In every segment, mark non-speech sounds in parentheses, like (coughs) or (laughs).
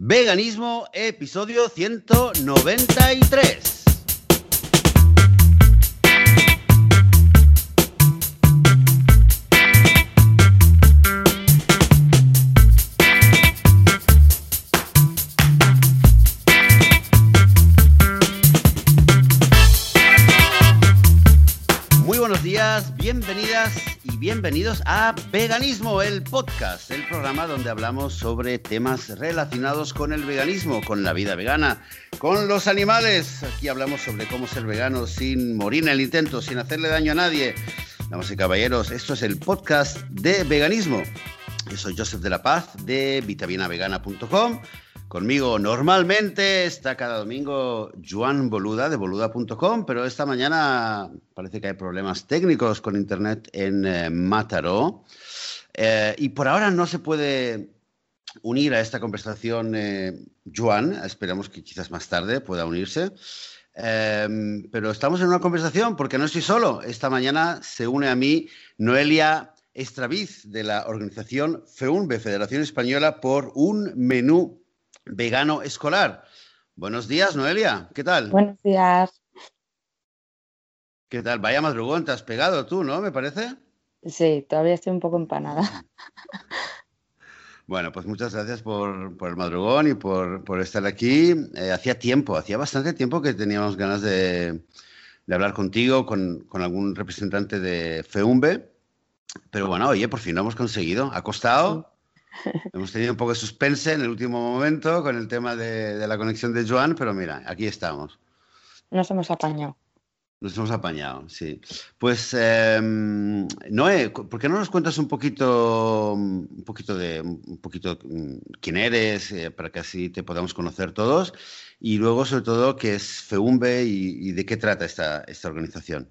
Veganismo, episodio 193. Bienvenidos a Veganismo, el podcast, el programa donde hablamos sobre temas relacionados con el veganismo, con la vida vegana, con los animales. Aquí hablamos sobre cómo ser vegano sin morir en el intento, sin hacerle daño a nadie. Damas y caballeros, esto es el podcast de veganismo. Yo soy Joseph de la Paz de vitaminavegana.com. Conmigo normalmente está cada domingo Juan Boluda de boluda.com, pero esta mañana parece que hay problemas técnicos con internet en eh, Mataró. Eh, y por ahora no se puede unir a esta conversación eh, Juan, esperamos que quizás más tarde pueda unirse. Eh, pero estamos en una conversación porque no estoy solo. Esta mañana se une a mí Noelia Estraviz de la organización FEUNBE, Federación Española por un menú vegano escolar. Buenos días, Noelia. ¿Qué tal? Buenos días. ¿Qué tal? Vaya madrugón, te has pegado tú, ¿no? Me parece. Sí, todavía estoy un poco empanada. (laughs) Bueno, pues muchas gracias por, por el madrugón y por, por estar aquí. Eh, hacía tiempo, hacía bastante tiempo que teníamos ganas de, de hablar contigo, con, con, algún representante de FEUMBE. Pero bueno, oye, por fin lo hemos conseguido. Ha costado. (laughs) Hemos tenido un poco de suspense en el último momento con el tema de, de la conexión de Joan, pero mira, aquí estamos. Nos hemos apañado. Nos hemos apañado, sí. Pues, eh, Noé, ¿por qué no nos cuentas un poquito, un poquito de, un poquito quién eres, eh, para que así te podamos conocer todos? Y luego, sobre todo, qué es FEUMBE y, y de qué trata esta, esta organización.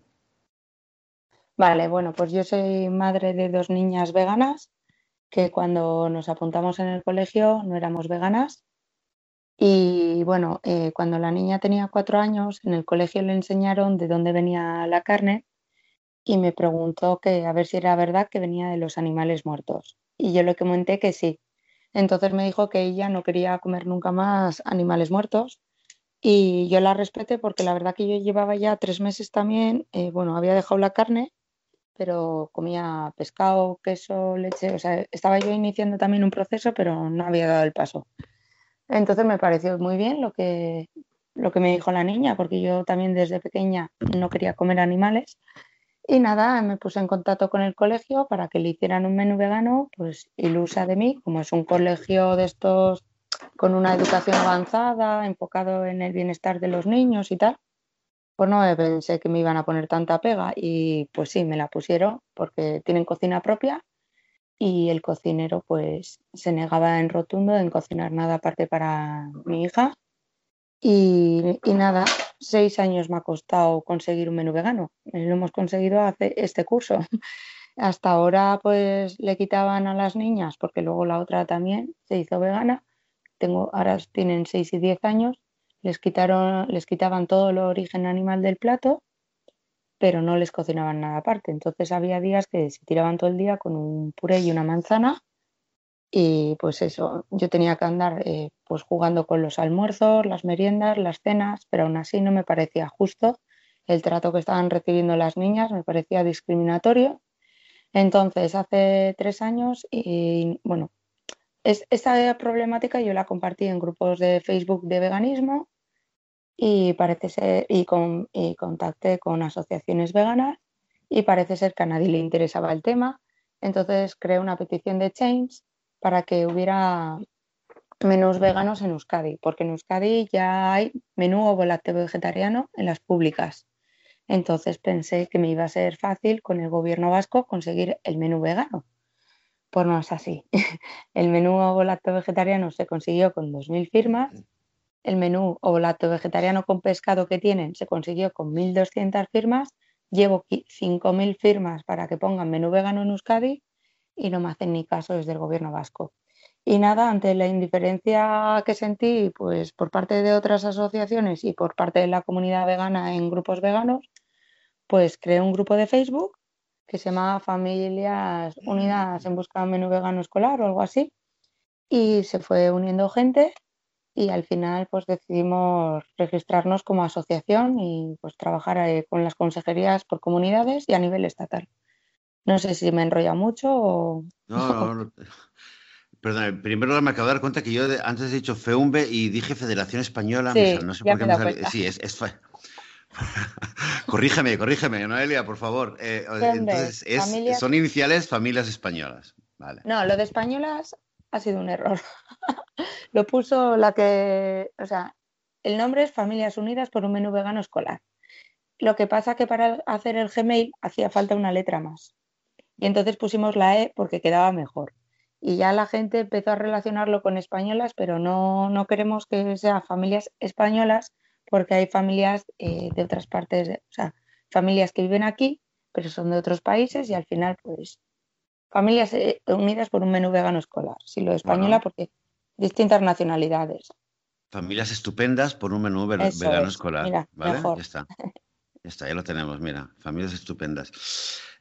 Vale, bueno, pues yo soy madre de dos niñas veganas que cuando nos apuntamos en el colegio no éramos veganas y bueno, eh, cuando la niña tenía cuatro años, en el colegio le enseñaron de dónde venía la carne y me preguntó que a ver si era verdad que venía de los animales muertos. Y yo le comenté que sí. Entonces me dijo que ella no quería comer nunca más animales muertos y yo la respeté porque la verdad que yo llevaba ya tres meses también, eh, bueno, había dejado la carne, pero comía pescado, queso, leche, o sea, estaba yo iniciando también un proceso, pero no había dado el paso. Entonces me pareció muy bien lo que, lo que me dijo la niña, porque yo también desde pequeña no quería comer animales. Y nada, me puse en contacto con el colegio para que le hicieran un menú vegano, pues ilusa de mí, como es un colegio de estos con una educación avanzada, enfocado en el bienestar de los niños y tal, pues no pensé que me iban a poner tanta pega y pues sí, me la pusieron porque tienen cocina propia y el cocinero pues se negaba en rotundo en cocinar nada aparte para mi hija y, y, nada, seis años me ha costado conseguir un menú vegano. Lo hemos conseguido hace este curso. (laughs) Hasta ahora pues le quitaban a las niñas porque luego la otra también se hizo vegana. Tengo, ahora tienen seis y diez años. Les, quitaron, les quitaban todo el origen animal del plato pero no les cocinaban nada aparte. Entonces había días que se tiraban todo el día con un puré y una manzana y pues eso, yo tenía que andar eh, pues jugando con los almuerzos, las meriendas, las cenas, pero aún así no me parecía justo el trato que estaban recibiendo las niñas, me parecía discriminatorio. Entonces, hace tres años, y bueno, es, esta problemática yo la compartí en grupos de Facebook de veganismo y parece ser, y, con, y contacté con asociaciones veganas y parece ser que a nadie le interesaba el tema. Entonces creé una petición de Change para que hubiera menús veganos en Euskadi, porque en Euskadi ya hay menú ovo lácteo vegetariano en las públicas. Entonces pensé que me iba a ser fácil con el gobierno vasco conseguir el menú vegano. Pues no es así. (laughs) El menú ovo lácteo vegetariano se consiguió con 2.000 firmas el menú o lácteo vegetariano con pescado que tienen se consiguió con 1.200 firmas. Llevo 5.000 firmas para que pongan menú vegano en Euskadi y no me hacen ni caso desde el gobierno vasco. Y nada, ante la indiferencia que sentí pues, por parte de otras asociaciones y por parte de la comunidad vegana en grupos veganos, pues creé un grupo de Facebook que se llama Familias Unidas en Busca de un Menú Vegano Escolar o algo así. Y se fue uniendo gente y al final pues decidimos registrarnos como asociación y pues trabajar eh, con las consejerías por comunidades y a nivel estatal. No sé si me enrolla mucho o... No, no, (laughs) Perdón, primero me acabo de dar cuenta que yo antes he dicho FEUMBE y dije Federación Española. Sí, no sé por qué me sale. Sí, es, es... corrígeme, corrígeme, Noelia, por favor. Eh, entonces, son iniciales familias españolas. Vale. No, lo de españolas ha sido un error. (laughs) lo puso la que, o sea, el nombre es Familias Unidas por un menú vegano escolar. Lo que pasa que para hacer el Gmail hacía falta una letra más. Y entonces pusimos la E porque quedaba mejor. Y ya la gente empezó a relacionarlo con españolas, pero no, no queremos que sea familias españolas porque hay familias eh, de otras partes, o sea, familias que viven aquí, pero son de otros países y al final, pues, familias eh, unidas por un menú vegano escolar. Si lo española, porque distintas nacionalidades. Familias estupendas por un menú vegano escolar. ¿Vale? Ya está. (laughs) Ya está, ya lo tenemos, mira. Familias estupendas.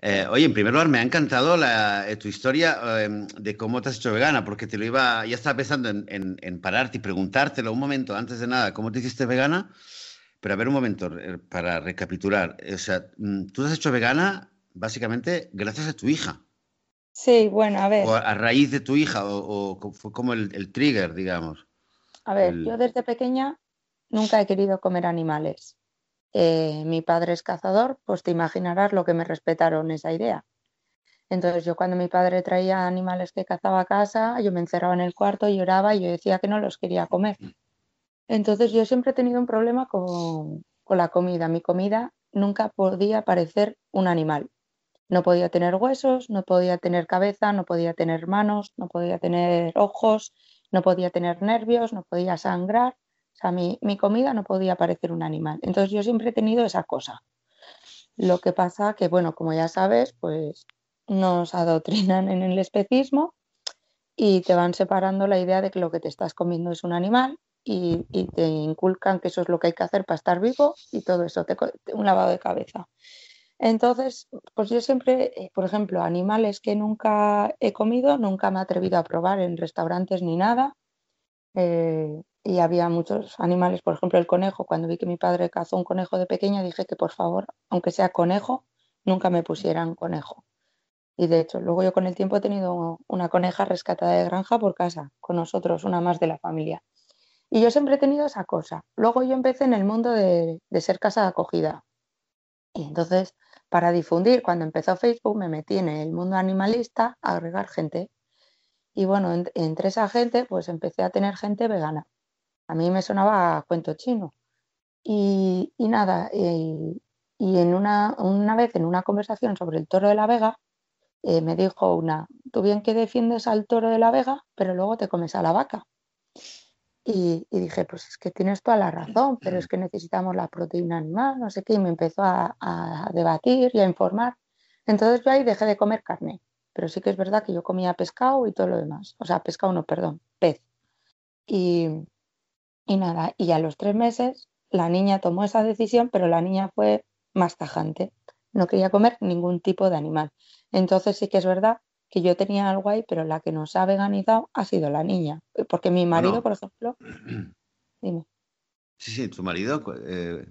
Eh, oye, en primer lugar, me ha encantado eh, tu historia em, de cómo te has hecho vegana, porque te lo iba, ya estaba pensando en, pararte y preguntártelo un momento, antes de nada, ¿cómo te hiciste vegana? Pero a ver un momento, eh, para recapitular. O sea, mm, tú te has hecho vegana básicamente gracias a tu hija. Sí, bueno, a ver. O a, raíz de tu hija, o, fue como el, trigger, digamos. A ver, yo desde pequeña nunca he querido comer animales. Eh, mi padre es cazador, pues te imaginarás lo que me respetaron esa idea. Entonces yo cuando mi padre traía animales que cazaba a casa, yo me encerraba en el cuarto, lloraba y yo decía que no los quería comer. Entonces yo siempre he tenido un problema con, con la comida. Mi comida nunca podía parecer un animal. No podía tener huesos, no podía tener cabeza, no podía tener manos, no podía tener ojos, no podía tener nervios, no podía sangrar. O sea, mi, comida no podía parecer un animal. Entonces yo siempre he tenido esa cosa. Lo que pasa que, bueno, como ya sabes, pues nos adoctrinan en el especismo y te van separando la idea de que lo que te estás comiendo es un animal y, te inculcan que eso es lo que hay que hacer para estar vivo y todo eso, te, un lavado de cabeza. Entonces, pues yo siempre, eh, por ejemplo, animales que nunca he comido, nunca me he atrevido a probar en restaurantes ni nada. Eh, y había muchos animales, por ejemplo, el conejo. Cuando vi que mi padre cazó un conejo de pequeña, dije que por favor, aunque sea conejo, nunca me pusieran conejo. Y de hecho, luego yo con el tiempo he tenido una coneja rescatada de granja por casa, con nosotros, una más de la familia. Y yo siempre he tenido esa cosa. Luego yo empecé en el mundo de, de ser casa de acogida. Y entonces para difundir, cuando empezó Facebook, me metí en el mundo animalista a agregar gente. Y bueno, entre esa gente, pues empecé a tener gente vegana. A mí me sonaba cuento chino. Y, nada, y, en una, una, vez en una conversación sobre el toro de la Vega, eh, me dijo una, tú bien que defiendes al toro de la Vega, pero luego te comes a la vaca. Y, dije, pues es que tienes toda la razón, pero es que necesitamos la proteína animal, no sé qué, y me empezó a, debatir y a informar. Entonces yo ahí dejé de comer carne, pero sí que es verdad que yo comía pescado y todo lo demás. O sea, pescado no, perdón, pez. Y, y nada, y a los tres meses la niña tomó esa decisión, pero la niña fue más tajante. No quería comer ningún tipo de animal. Entonces sí que es verdad que yo tenía algo ahí, pero la que nos ha veganizado ha sido la niña. Porque mi marido, por ejemplo. (clears throat) Dime. Sí, sí, tu marido. Eh,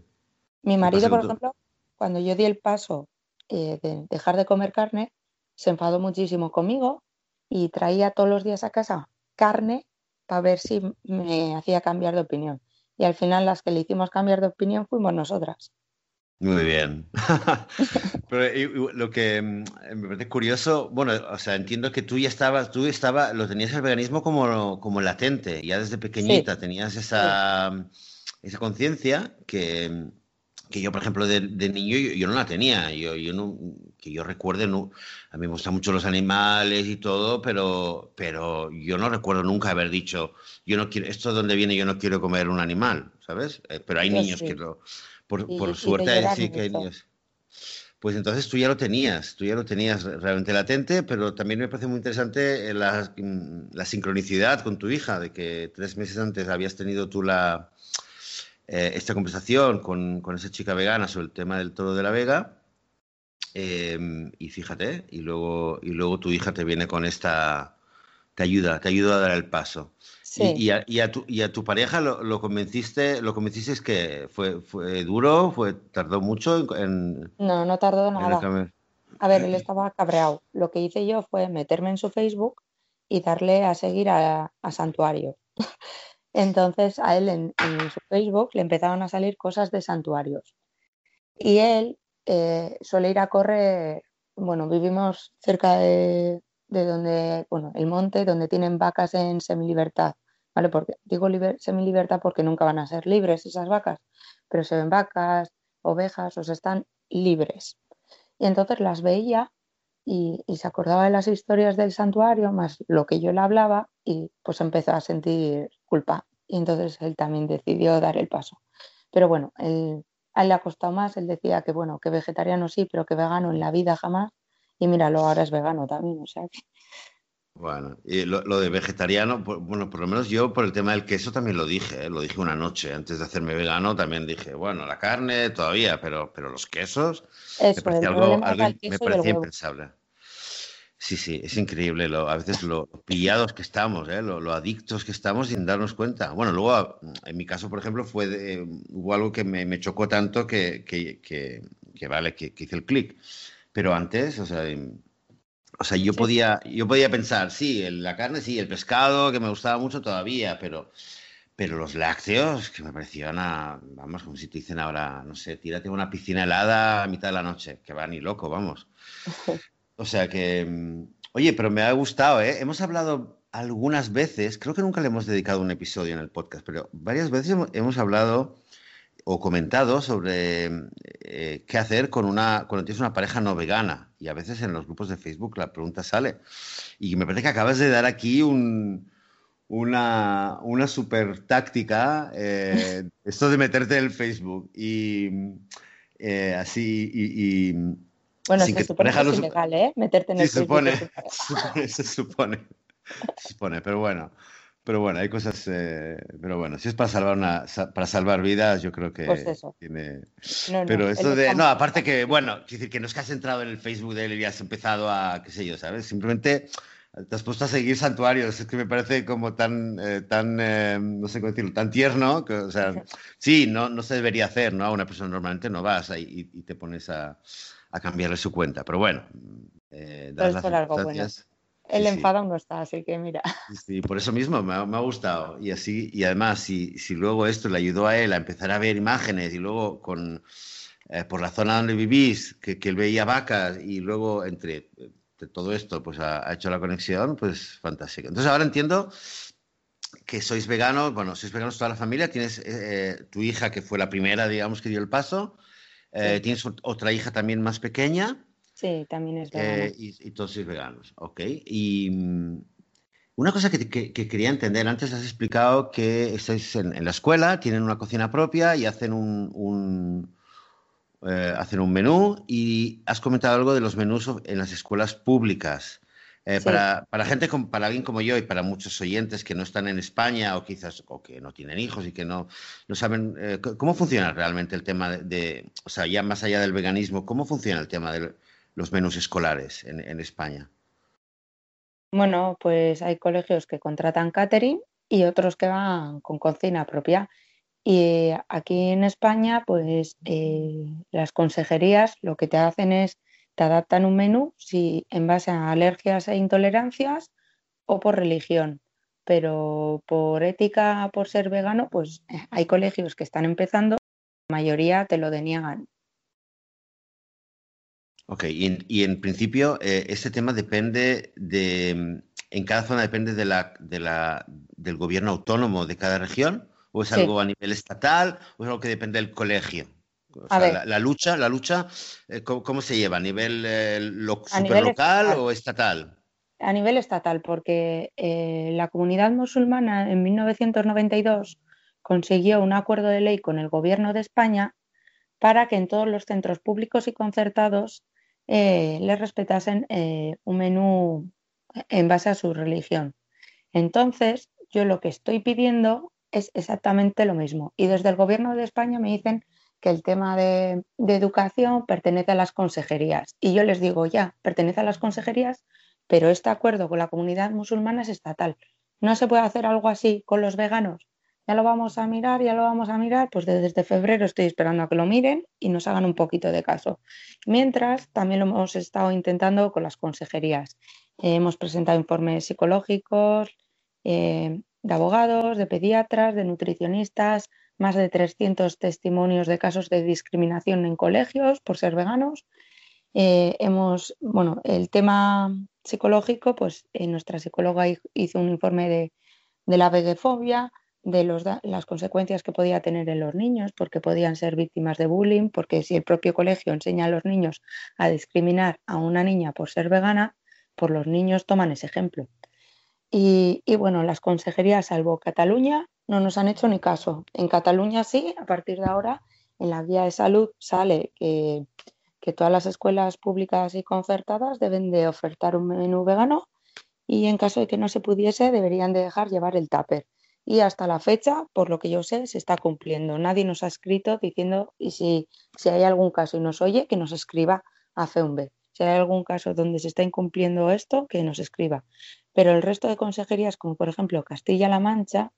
mi marido, por ejemplo, cuando yo di el paso eh, de dejar de comer carne, se enfadó muchísimo conmigo y traía todos los días a casa carne para ver si me hacía cambiar de opinión. Y al final las que le hicimos cambiar de opinión fuimos nosotras. Muy bien. (laughs) Pero lo que mm, me parece curioso, bueno, o sea, entiendo que tú ya estabas, tú estaba, lo tenías el veganismo como, como latente, ya desde pequeñita tenías esa, esa conciencia que, que, yo, por ejemplo, de, niño yo, no la tenía. Yo, yo no, que yo recuerde, no, a mí me gustan mucho los animales y todo, pero, pero yo no recuerdo nunca haber dicho, yo no quiero, esto de donde viene, yo no quiero comer un animal, ¿sabes? Eh, pero hay niños que lo por, suerte decir que Pues entonces tú ya lo tenías, tú ya lo tenías realmente latente, pero también me parece muy interesante la, la sincronicidad con tu hija, de que tres meses antes habías tenido tú la, eh, esta conversación con, con, esa chica vegana sobre el tema del toro de la vega. Em, y fíjate, y luego, y luego tu hija te viene con esta, te ayuda, te ayuda a dar el paso. ¿Y, a, tu, pareja lo, convenciste, lo convenciste que fue, fue duro, fue tardó mucho en, No, no tardó nada. A ver, él estaba cabreado. Lo que hice yo fue meterme en su Facebook y darle a seguir a, Santuario. (laughs) Entonces a él en, su Facebook le empezaron a salir cosas de santuarios. Y él eh, suele ir a correr, bueno, vivimos cerca de, de donde, bueno, el monte donde tienen vacas en semilibertad, ¿vale? Porque digo semilibertad porque nunca van a ser libres esas vacas, pero se ven vacas, ovejas, o sea, están libres. Y entonces las veía y, se acordaba de las historias del santuario, más lo que yo le hablaba, y pues empezó a sentir culpa. Y entonces él también decidió dar el paso. Pero bueno, él, a él le ha costado más, él decía que bueno, que vegetariano sí, pero que vegano en la vida jamás. Y míralo, ahora es vegano también, o sea que... Bueno, y lo, de vegetariano, bueno, por lo menos yo por el tema del queso también lo dije, ¿eh? lo dije una noche antes de hacerme vegano, también dije, bueno, la carne todavía, pero, pero los quesos me parecía algo, me parecía impensable. Sí, sí, es increíble lo, a veces lo pillados que estamos, ¿eh? lo, adictos que estamos sin darnos cuenta. Bueno, luego en mi caso, por ejemplo, fue hubo algo que me, chocó tanto que, que, que, vale, que, hice el clic. Pero antes, o sea, o sea, yo, podía, yo podía pensar, sí, la carne, sí, el pescado, que me gustaba mucho todavía, pero, pero los lácteos, que me parecían, a, vamos, como si te dicen ahora, no sé, tírate una piscina helada a mitad de la noche, que va ni loco, vamos. (laughs) O sea que, mm, oye, pero me ha gustado, ¿eh? Hemos hablado algunas veces, creo que nunca le hemos dedicado un episodio en el podcast, pero varias veces hemos hablado o comentado sobre eh, qué hacer con una, cuando tienes una pareja no vegana. Y a veces en los grupos de Facebook la pregunta sale. Y me parece que acabas de dar aquí un, una, una super táctica, eh, (laughs) esto de meterte en el Facebook. Y eh, así, y, bueno, se supone que es ilegal, ¿eh? Meterte en el Facebook. (laughs) se supone, se supone, pero bueno. Pero bueno, hay cosas, eh, pero bueno, si es para salvar una, para salvar vidas, yo creo que pues eso. tiene. pero eso de, no, aparte que, bueno, decir que no es que has entrado en el Facebook de él y has empezado a, qué sé yo, ¿sabes? Simplemente te has puesto a seguir santuarios, es que me parece como tan, eh, tan, eh, no sé cómo decirlo, tan tierno, que, o sea, (laughs) sí, no, no se debería hacer, ¿no? A una persona normalmente no vas ahí y, te pones a, a, cambiarle su cuenta, pero bueno, eh, las algo bueno. El enfado no está, así que mira. Sí, por eso mismo me ha, gustado. Y así, y además, si, si, luego esto le ayudó a él a empezar a ver imágenes y luego con eh, por la zona donde vivís, que, que, él veía vacas y luego entre, todo esto pues ha, hecho la conexión, pues fantástico. Entonces ahora entiendo que sois veganos, bueno, sois veganos toda la familia, tienes eh, tu hija que fue la primera, digamos, que dio el paso, eh, tienes otra hija también más pequeña. Sí, también es. Eh, y, todos sois veganos, ok. Y mm, una cosa que, quería entender, antes has explicado que estáis en, la escuela, tienen una cocina propia y hacen un, eh, hacen un menú y has comentado algo de los menús en las escuelas públicas. Eh, para, para, gente, para alguien como yo y para muchos oyentes que no están en España o quizás o que no tienen hijos y que no, no saben cómo funciona realmente el tema de, de, o sea, ya más allá del veganismo, cómo funciona el tema del, los menús escolares en, España? Bueno, pues hay colegios que contratan catering y otros que van con cocina propia. Y aquí en España, pues eh, las consejerías lo que te hacen es te adaptan un menú si en base a alergias e intolerancias o por religión. Pero por ética, por ser vegano, pues eh, hay colegios que están empezando, la mayoría te lo deniegan. Ok, y en, principio eh, este tema depende de, en cada zona depende de la, de la, del gobierno autónomo de cada región, o es algo a nivel estatal, o es algo que depende del colegio. La, lucha, la lucha, eh, ¿cómo, se lleva? ¿A nivel eh, local o estatal? A nivel estatal, porque la comunidad musulmana en 1992 consiguió un acuerdo de ley con el gobierno de España para que en todos los centros públicos y concertados eh, les respetasen eh, un menú en base a su religión. Entonces, yo lo que estoy pidiendo es exactamente lo mismo. Y desde el Gobierno de España me dicen que el tema de, educación pertenece a las consejerías. Y yo les digo, ya, pertenece a las consejerías, pero este acuerdo con la comunidad musulmana es estatal. ¿No se puede hacer algo así con los veganos? Ya lo vamos a mirar, ya lo vamos a mirar, pues desde febrero estoy esperando a que lo miren y nos hagan un poquito de caso. Mientras, también lo hemos estado intentando con las consejerías. hemos presentado informes psicológicos eh, de abogados, de pediatras, de nutricionistas, más de 300 testimonios de casos de discriminación en colegios por ser veganos. Eh, hemos, bueno, el tema psicológico, pues eh, nuestra psicóloga hizo un informe de, de la vegefobia, de las consecuencias que podía tener en los niños, porque podían ser víctimas de bullying, porque si el propio colegio enseña a los niños a discriminar a una niña por ser vegana, pues los niños toman ese ejemplo. Y, bueno, las consejerías, salvo Cataluña, no nos han hecho ni caso. En Cataluña sí, a partir de ahora, en la guía de salud sale que, que todas las escuelas públicas y concertadas deben de ofertar un menú vegano y en caso de que no se pudiese, deberían de dejar llevar el tupper y hasta la fecha, por lo que yo sé, se está cumpliendo. Nadie nos ha escrito diciendo, y si, si hay algún caso y nos oye, que nos escriba a FEUMB. Si hay algún caso donde se está incumpliendo esto, que nos escriba. Pero el resto de consejerías, como por ejemplo Castilla-La Mancha,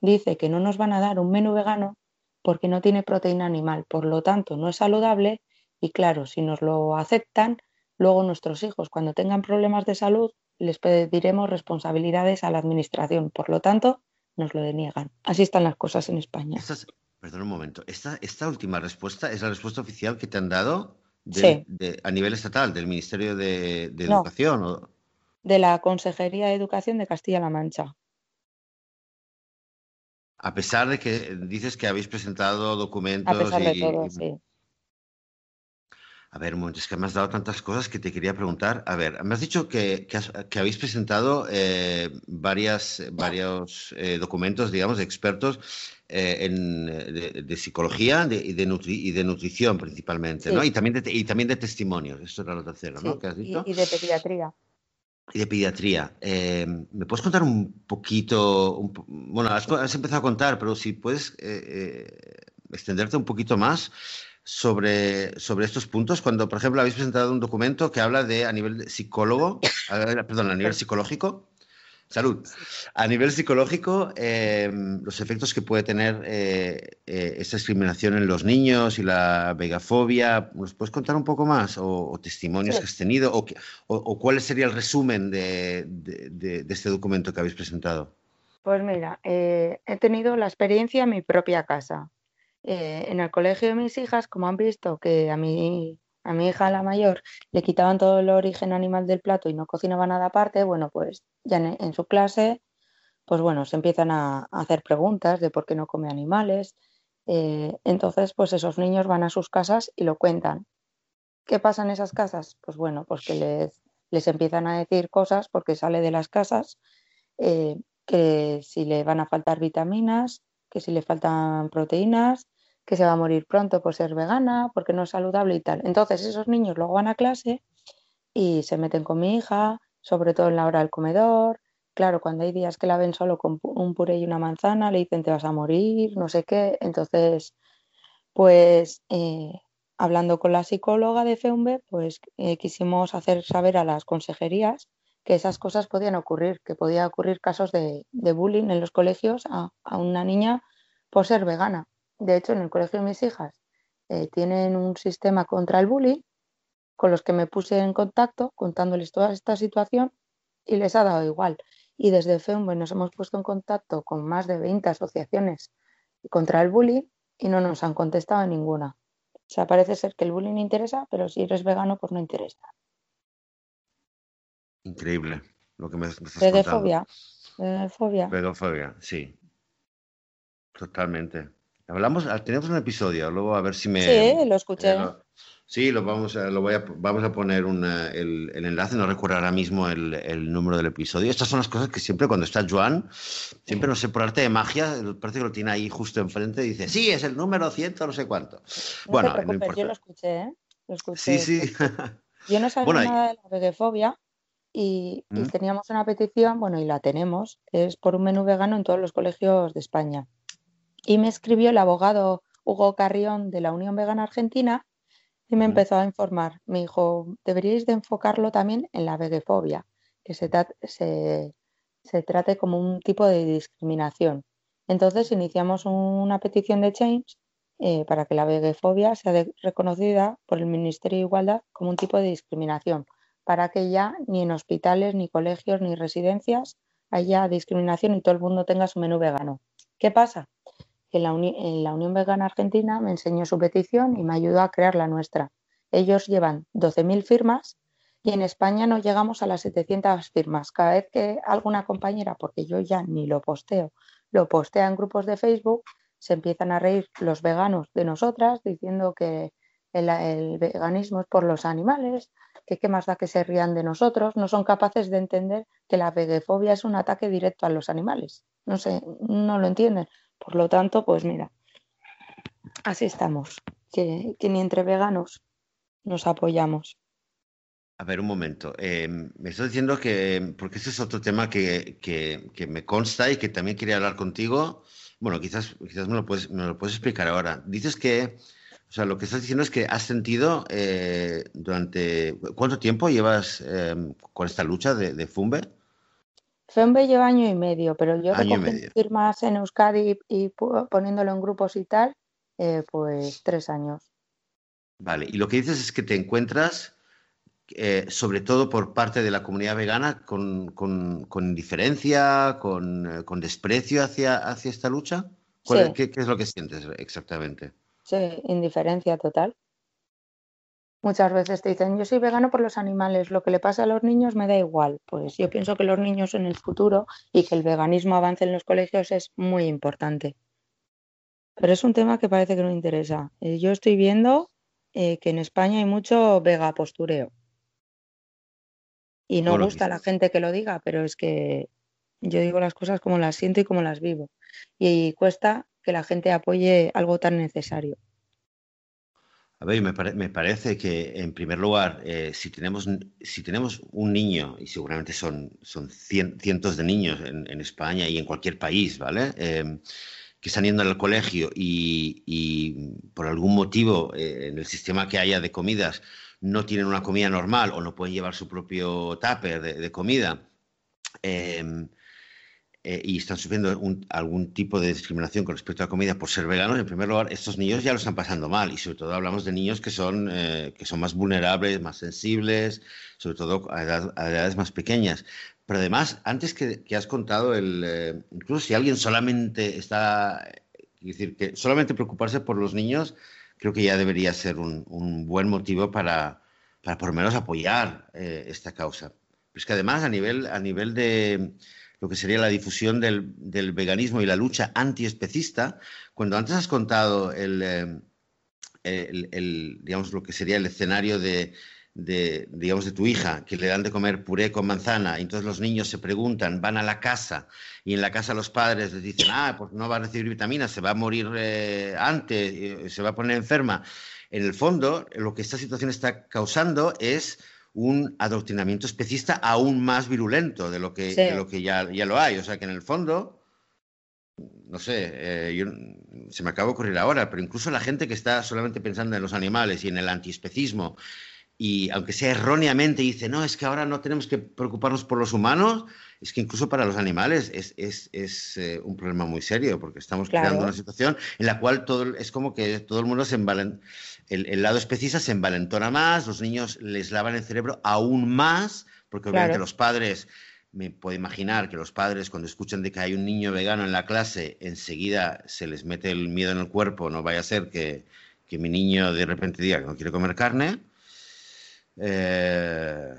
dice que no nos van a dar un menú vegano porque no tiene proteína animal, por lo tanto no es saludable y claro, si nos lo aceptan, luego nuestros hijos cuando tengan problemas de salud les pediremos responsabilidades a la administración. Por lo tanto, nos lo deniegan. Así están las cosas en España. perdón un momento, esta, esta última respuesta es la respuesta oficial que te han dado a nivel estatal, del Ministerio de, Educación. ¿o? De la Consejería de Educación de Castilla-La Mancha. A pesar de que dices que habéis presentado documentos. A pesar de todo, sí. A ver, es que me has dado tantas cosas que te quería preguntar. A ver, me has dicho que, habéis presentado eh, varias, varios eh, documentos, digamos, de expertos eh, de, psicología y, de y de nutrición principalmente, ¿no? Y también, de, y también de testimonios, esto era lo tercero, ¿no? has dicho? Y, de pediatría. Y de pediatría. ¿Me puedes contar un poquito? bueno, has, empezado a contar, pero si puedes extenderte un poquito más sobre, sobre estos puntos cuando, por ejemplo, habéis presentado un documento que habla de a nivel psicólogo, perdón, a nivel psicológico, salud, a nivel psicológico, eh, los efectos que puede tener eh, eh, esta discriminación en los niños y la vegafobia. ¿Nos puedes contar un poco más? ¿O, testimonios que has tenido? O, o, cuál sería el resumen de, de, este documento que habéis presentado? Pues mira, he tenido la experiencia en mi propia casa. Eh, en el colegio de mis hijas, como han visto que a mi, a mi hija, la mayor, le quitaban todo el origen animal del plato y no cocinaba nada aparte, bueno, pues ya en, su clase, pues bueno, se empiezan a, hacer preguntas de por qué no come animales. Eh, entonces, pues esos niños van a sus casas y lo cuentan. ¿Qué pasa en esas casas? Pues bueno, pues que les, les empiezan a decir cosas porque sale de las casas, eh, que si le van a faltar vitaminas, que si le faltan proteínas, que se va a morir pronto por ser vegana, porque no es saludable y tal. Entonces esos niños luego van a clase y se meten con mi hija, sobre todo en la hora del comedor. Claro, cuando hay días que la ven solo con un puré y una manzana, le dicen te vas a morir, no sé qué. Entonces, pues eh, hablando con la psicóloga de FEUMBE, pues eh, quisimos hacer saber a las consejerías que esas cosas podían ocurrir, que podía ocurrir casos de, bullying en los colegios a, a una niña por ser vegana de hecho, en el colegio de mis hijas eh, tienen un sistema contra el bullying con los que me puse en contacto contándoles toda esta situación y les ha dado igual. Y desde FEUMBE nos hemos puesto en contacto con más de 20 asociaciones contra el bullying y no nos han contestado ninguna. O sea, parece ser que el bullying interesa, pero si eres vegano, pues no interesa. Increíble lo que me, estás Vegofobia. Vegofobia, sí. Totalmente. Hablamos, ah, tenemos un episodio, luego a ver si me. Sí, lo escuché. Eh, sí, lo vamos a, lo voy a, vamos a poner el, enlace, no recuerdo ahora mismo el, número del episodio. Estas son las cosas que siempre cuando está Joan, siempre no sé, por arte de magia, parece que lo tiene ahí justo enfrente y dice, sí, es el número ciento, no sé cuánto. bueno, no importa. yo lo escuché, ¿eh? Lo escuché. Sí, sí. (laughs) Yo no sabía nada de la vegefobia y, y, ¿Mm? teníamos una petición, bueno, y la tenemos, es por un menú vegano en todos los colegios de España. Y me escribió el abogado Hugo Carrión de la Unión Vegana Argentina y me empezó a informar. Me dijo, deberíais de enfocarlo también en la vegefobia, que se, se trate como un tipo de discriminación. Entonces iniciamos una petición de Change eh, para que la vegefobia sea reconocida por el Ministerio de Igualdad como un tipo de discriminación, para que ya ni en hospitales, ni colegios, ni residencias haya discriminación y todo el mundo tenga su menú vegano. ¿Qué pasa? Que en la Unión Vegana Argentina me enseñó su petición y me ayudó a crear la nuestra. Ellos llevan 12.000 firmas y en España no llegamos a las 700 firmas. Cada vez que alguna compañera, porque yo ya ni lo posteo, lo postea en grupos de Facebook, se empiezan a reír los veganos de nosotras diciendo que el, veganismo es por los animales, que qué más da que se rían de nosotros, no son capaces de entender que la vegefobia es un ataque directo a los animales. No sé, no lo entienden. Por lo tanto, pues mira, así estamos, que ni entre veganos nos apoyamos. A ver, un momento. Eh, me estás diciendo que, porque ese es otro tema que, que, me consta y que también quería hablar contigo. Bueno, quizás, quizás me, lo puedes, me lo puedes explicar ahora. Dices que, o sea, lo que estás diciendo es que has sentido eh, durante, ¿cuánto tiempo llevas eh, con esta lucha de, de, Fumbe? Fumbe lleva año y medio, pero yo recogí firmas en Euskadi y, y, poniéndolo en grupos y tal, pues tres años. Vale, y lo que dices es que te encuentras eh, sobre todo por parte de la comunidad vegana, con, indiferencia, eh, con, desprecio hacia, hacia esta lucha? ¿Qué, es lo que sientes exactamente? Sí, indiferencia total. Muchas veces te dicen, yo soy vegano por los animales, lo que le pasa a los niños me da igual. Pues yo pienso que los niños en el futuro y que el veganismo avance en los colegios es muy importante. Pero es un tema que parece que no interesa. Eh, yo estoy viendo que en España hay mucho vegapostureo. Y no gusta a la gente que lo diga, pero es que yo digo las cosas como las siento y como las vivo. Y cuesta que la gente apoye algo tan necesario. A ver, me, parece que en primer lugar, eh, si, tenemos, un niño, y seguramente son, son cientos de niños en, España y en cualquier país, ¿vale? Em, que están yendo al colegio y, por algún motivo eh, en el sistema que haya de comidas no tienen una comida normal o no pueden llevar su propio tupper de, comida em, eh, y están sufriendo algún tipo de discriminación con respecto a la comida por ser veganos, en primer lugar, estos niños ya lo están pasando mal y sobre todo hablamos de niños que son, eh, que son más vulnerables, más sensibles, sobre todo a, edades más pequeñas. Pero además, antes que, has contado, el, eh, incluso si alguien solamente está, es decir, que solamente preocuparse por los niños, creo que ya debería ser un, buen motivo para, por lo menos apoyar eh, esta causa. Pero es que además a nivel, a nivel de lo que sería la difusión del, veganismo y la lucha antiespecista, cuando antes has contado el, eh, digamos, lo que sería el escenario de, de, digamos, de tu hija, que le dan de comer puré con manzana, y entonces los niños se preguntan, van a la casa, y en la casa los padres les dicen, ah, pues no va a recibir vitaminas, se va a morir eh, antes, eh, se va a poner enferma. En el fondo, lo que esta situación está causando es un adoctrinamiento especista aún más virulento de lo que, lo que ya, ya, lo hay. O sea que en el fondo, no sé, eh, se me acaba de ocurrir ahora, pero incluso la gente que está solamente pensando en los animales y en el antiespecismo y aunque sea erróneamente dice, no, es que ahora no tenemos que preocuparnos por los humanos, es que incluso para los animales es, es, es eh, un problema muy serio, porque estamos creando una situación en la cual todo, es como que todo el mundo se envalentona, el, lado especista se envalentona más, los niños les lavan el cerebro aún más, porque obviamente los padres, me puedo imaginar que los padres cuando escuchan de que hay un niño vegano en la clase, enseguida se les mete el miedo en el cuerpo, no vaya a ser que, que mi niño de repente diga que no quiere comer carne eh,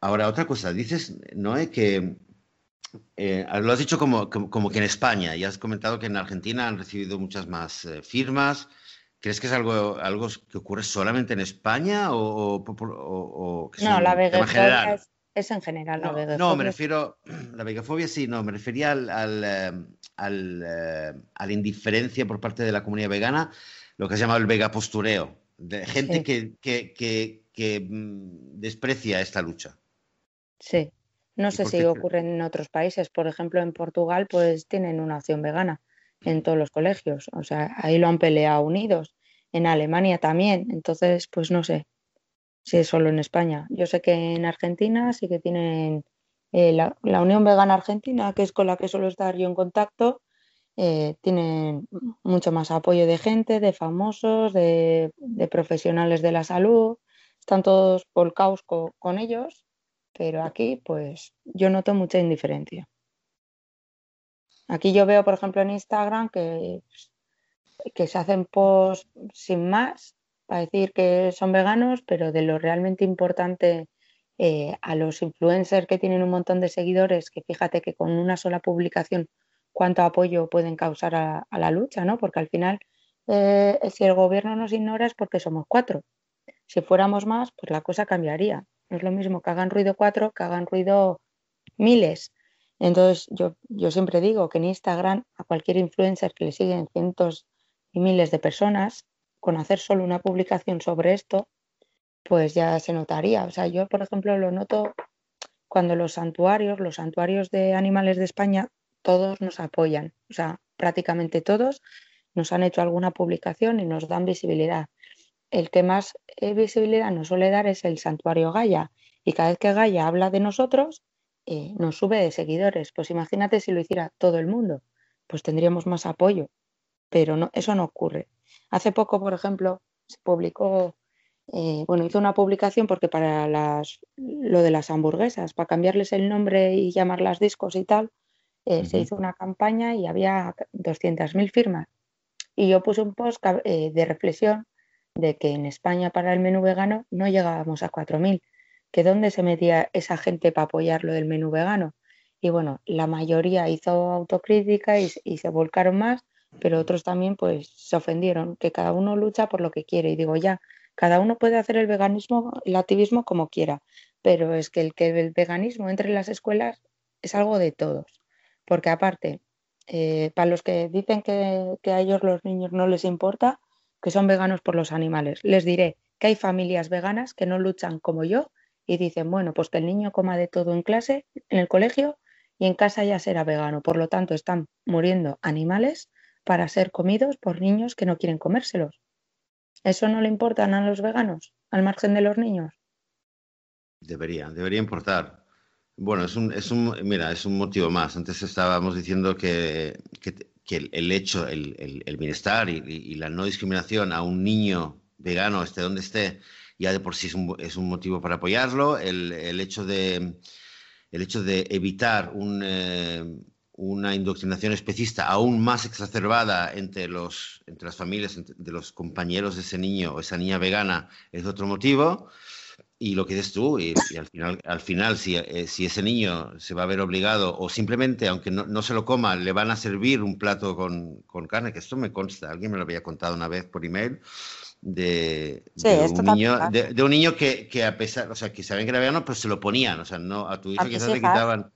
ahora, otra cosa, dices, Noé, que eh, lo has dicho como, como, que en España, y has comentado que en Argentina han recibido muchas más eh, firmas. ¿Crees que es algo, algo que ocurre solamente en España o, no, la vegafobia es, en general. No, la no, me refiero, (clears throat) la vegafobia sí, no, me refería al, al, al, a la indiferencia por parte de la comunidad vegana, lo que has llamado el vegapostureo de gente que, mm, desprecia esta lucha. Sí, no sé si ocurre en otros países. Por ejemplo, en Portugal, pues tienen una opción vegana en todos los colegios. O sea, ahí lo han peleado unidos. En Alemania también. Entonces, pues no sé si es solo en España. Yo sé que en Argentina sí que tienen Eh, la, Unión Vegana Argentina, que es con la que suelo estar yo en contacto, eh, tiene mucho más apoyo de gente, de famosos, de, profesionales de la salud, están todos por con, con ellos, pero aquí pues yo noto mucha indiferencia. Aquí yo veo, por ejemplo, en Instagram que, que se hacen posts sin más para decir que son veganos, pero de lo realmente importante eh, a los influencers que tienen un montón de seguidores, que fíjate que con una sola publicación cuánto apoyo pueden causar a, la lucha, ¿no? Porque al final, eh, si el gobierno nos ignora es porque somos cuatro. Si fuéramos más, pues la cosa cambiaría. No es lo mismo que hagan ruido cuatro que hagan ruido miles. Entonces, yo, yo siempre digo que en Instagram a cualquier influencer que le siguen cientos y miles de personas, con hacer solo una publicación sobre esto, pues ya se notaría. O sea, yo, por ejemplo, lo noto cuando los santuarios, los santuarios de animales de España, todos nos apoyan. O sea, prácticamente todos nos han hecho alguna publicación y nos dan visibilidad. El que más eh, visibilidad nos suele dar es el santuario Gaia. Y cada vez que Gaia habla de nosotros, eh, nos sube de seguidores. Pues imagínate si lo hiciera todo el mundo, pues tendríamos más apoyo, pero no, eso no ocurre. Hace poco, por ejemplo, se publicó, eh, bueno, hizo una publicación porque para las, lo de las hamburguesas, para cambiarles el nombre y llamarlas discos y tal, se hizo una campaña y había 200.000 firmas. Y yo puse un post de reflexión de que en España para el menú vegano no llegábamos a 4.000 que dónde se metía esa gente para apoyar lo del menú vegano. Y bueno, la mayoría hizo autocrítica y, se volcaron más, pero otros también pues se ofendieron, que cada uno lucha por lo que quiere. Y digo, ya, cada uno puede hacer el veganismo, el activismo como quiera, pero es que el que el veganismo entre en las escuelas es algo de todos. Porque aparte, eh, para los que dicen que, que a ellos los niños no les importa, que son veganos por los animales, les diré que hay familias veganas que no luchan como yo y dicen, bueno, pues que el niño coma de todo en clase, en el colegio y en casa ya será vegano. Por lo tanto, están muriendo animales para ser comidos por niños que no quieren comérselos. ¿Eso no le importa a los veganos, al margen de los niños? Debería, debería importar. Bueno, es un, es un, mira, es un motivo más. Antes estábamos diciendo que, el, hecho, el, bienestar y, y, la no discriminación a un niño vegano, esté donde esté, ya de por sí es un, es un motivo para apoyarlo. El, el, hecho, de, el hecho de evitar un, eh, una indoctrinación especista aún más exacerbada entre, los, entre las familias, de los compañeros de ese niño o esa niña vegana es otro motivo. Y lo que dices tú, y, al final, al final si, eh, si, ese niño se va a ver obligado o simplemente, aunque no, no, se lo coma, le van a servir un plato con, con carne, que esto me consta, alguien me lo había contado una vez por email, de, un, niño, de, un niño que, que, a pesar, o sea, que sabían que era vegano, pero se lo ponían, o sea, no a tu hija quizás le quitaban,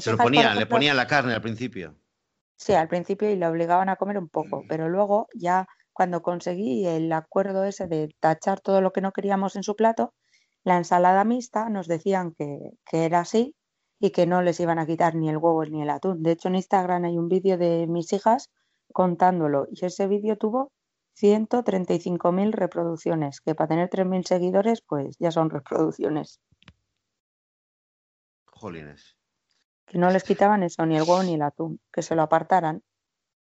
se lo ponían, le ponían la carne al principio. Sí, al principio y le obligaban a comer un poco, pero luego ya cuando conseguí el acuerdo ese de tachar todo lo que no queríamos en su plato, la ensalada mixta nos decían que, que era así y que no les iban a quitar ni el huevo ni el atún. De hecho, en Instagram hay un vídeo de mis hijas contándolo y ese vídeo tuvo 135.000 reproducciones, que para tener 3.000 seguidores, pues ya son reproducciones. Jolines. Que no les quitaban eso, ni el huevo ni el atún, que se lo apartaran.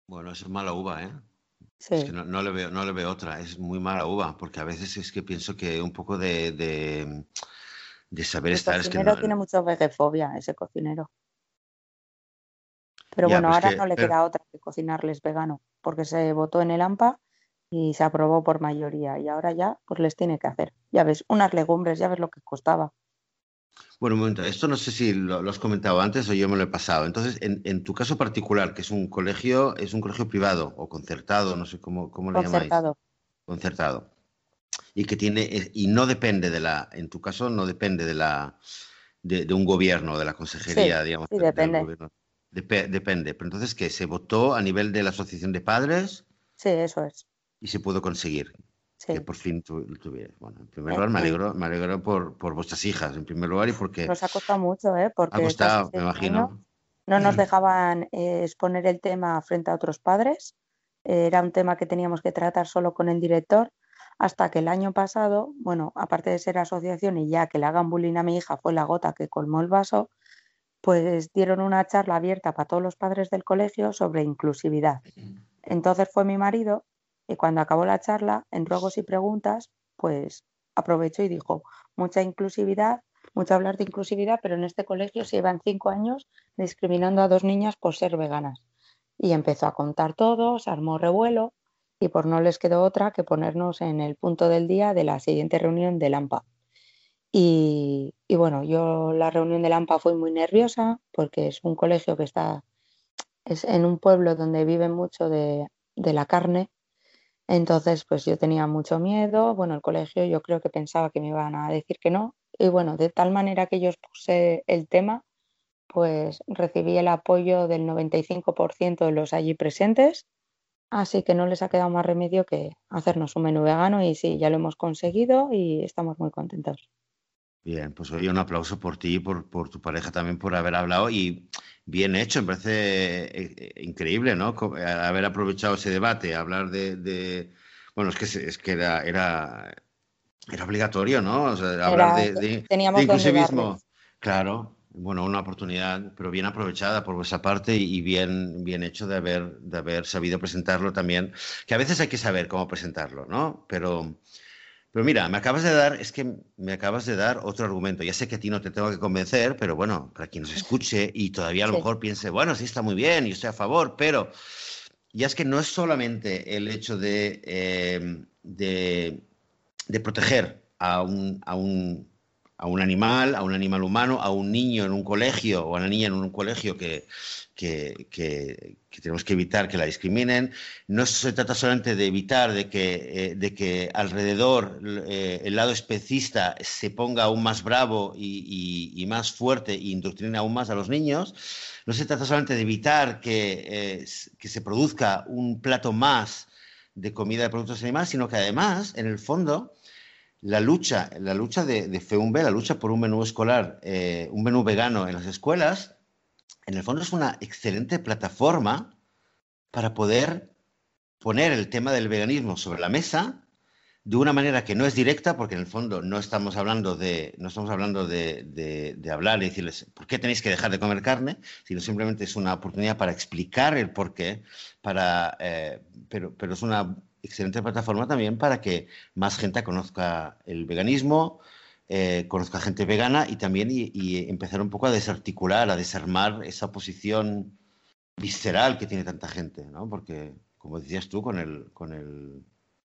Bueno, eso es mala uva, ¿eh? Sí. no, le veo, no le veo otra, es muy mala uva, porque a veces es que pienso que un poco de, de, saber estar... El cocinero tiene mucho vegefobia, ese cocinero. Pero bueno, pues ahora no le queda otra que cocinarles vegano, porque se votó en el AMPA y se aprobó por mayoría y ahora ya pues les tiene que hacer. Ya ves, unas legumbres, ya ves lo que costaba. Bueno, un momento, esto no sé si lo, has comentado antes o yo me lo he pasado. Entonces, en, tu caso particular, que es un colegio, es un colegio privado o concertado, no sé cómo, cómo le concertado. Concertado. Y que tiene, eh, y no depende de la, en tu caso, no depende de la, de, un gobierno, de la consejería, digamos. Sí, depende. depende. Pero entonces, ¿qué? ¿Se votó a nivel de la asociación de padres? Sí, eso es y se pudo conseguir. Que por fin tuviera. Bueno, en primer lugar, me alegro, me alegro por, por, vuestras hijas, en primer lugar, y porque. Nos ha costado mucho, ¿eh? Porque ha costado, me imagino. No nos dejaban eh, exponer el tema frente a otros padres. era un tema que teníamos que tratar solo con el director. Hasta que el año pasado, bueno, aparte de ser asociación y ya que le hagan bullying a mi hija fue la gota que colmó el vaso, pues dieron una charla abierta para todos los padres del colegio sobre inclusividad. Entonces fue mi marido y cuando acabó la charla, en ruegos y preguntas, pues aprovechó y dijo, mucha inclusividad, mucho hablar de inclusividad, pero en este colegio se llevan cinco años discriminando a dos niñas por ser veganas. Y empezó a contar todo, se armó revuelo y por no les quedó otra que ponernos en el punto del día de la siguiente reunión del AMPA. Y, bueno, yo la reunión del AMPA fue muy nerviosa porque es un colegio que está es en un pueblo donde viven mucho de, la carne. Entonces, pues yo tenía mucho miedo. Bueno, el colegio yo creo que pensaba que me iban a decir que no. Y bueno, de tal manera que yo puse el tema, pues recibí el apoyo del 95% de los allí presentes. Así que no les ha quedado más remedio que hacernos un menú vegano y sí, ya lo hemos conseguido y estamos muy contentos. Bien, pues hoy un aplauso por ti y por, tu pareja también por haber hablado y bien hecho, me parece eh, eh, increíble, ¿no? Eh, haber aprovechado ese debate, hablar de, bueno, es que es que era, era, era obligatorio, ¿no? O sea, hablar de, de, inclusivismo. Claro, bueno, una oportunidad, pero bien aprovechada por vuestra parte y bien, bien hecho de haber, de haber sabido presentarlo también, que a veces hay que saber cómo presentarlo, ¿no? Pero pero mira, me acabas de dar, es que me acabas de dar otro argumento. Ya sé que a ti no te tengo que convencer, pero bueno, para quien nos escuche y todavía a lo mejor piense, bueno, sí está muy bien, yo estoy a favor, pero ya es que no es solamente el hecho de, em, de, proteger a un, a, un, a un animal, a un animal humano, a un niño en un colegio o a una niña en un colegio que, que, tenemos que evitar que la discriminen. No se trata solamente de evitar de que, eh, de que alrededor eh, el lado especista se ponga aún más bravo y, más fuerte e indoctrine aún más a los niños. No se trata solamente de evitar que, eh, que se produzca un plato más de comida de productos animales, sino que además, en el fondo, la lucha, la lucha de, de la lucha por un menú escolar, un menú vegano en las escuelas, en el fondo es una excelente plataforma para poder poner el tema del veganismo sobre la mesa de una manera que no es directa, porque en el fondo no estamos hablando de, no estamos hablando de, hablar y decirles por qué tenéis que dejar de comer carne, sino simplemente es una oportunidad para explicar el por qué, para, eh, pero es una excelente plataforma también para que más gente conozca el veganismo, eh, conozca gente vegana y también y, empezar un poco a desarticular, a desarmar esa posición visceral que tiene tanta gente, ¿no? Porque, como decías tú, con el, con el,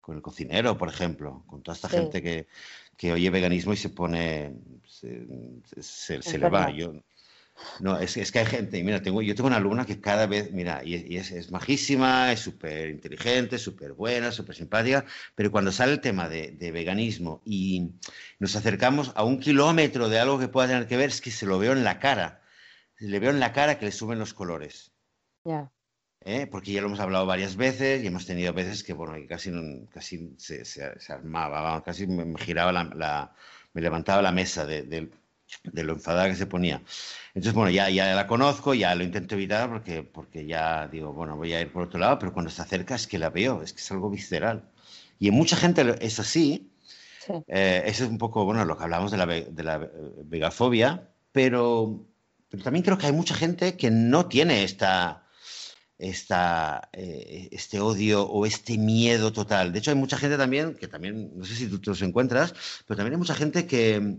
con el cocinero, por ejemplo, con toda esta gente que, que, oye veganismo y se pone, se, se, le va. Yo, no, es, es, que hay gente, y mira, tengo, yo tengo una alumna que cada vez, mira, y, es, es, majísima, es súper inteligente, súper buena, súper simpática, pero cuando sale el tema de, de, veganismo y nos acercamos a un kilómetro de algo que pueda tener que ver, es que se lo veo en la cara, le veo en la cara que le suben los colores. Ya. ¿Eh? Porque ya lo hemos hablado varias veces y hemos tenido veces que, bueno, casi, casi se, se, armaba, casi me, giraba la, me levantaba la mesa de, de, de lo enfadada que se ponía. Entonces, bueno, ya, ya la conozco, ya lo intento evitar porque, porque ya digo, bueno, voy a ir por otro lado, pero cuando se acerca es que la veo, es que es algo visceral. Y en mucha gente es así. Eh, eso es un poco, bueno, lo que hablamos de la, de la vegafobia, pero, pero también creo que hay mucha gente que no tiene esta, esta, eh, este odio o este miedo total. De hecho, hay mucha gente también, que también, no sé si tú te los encuentras, pero también hay mucha gente que,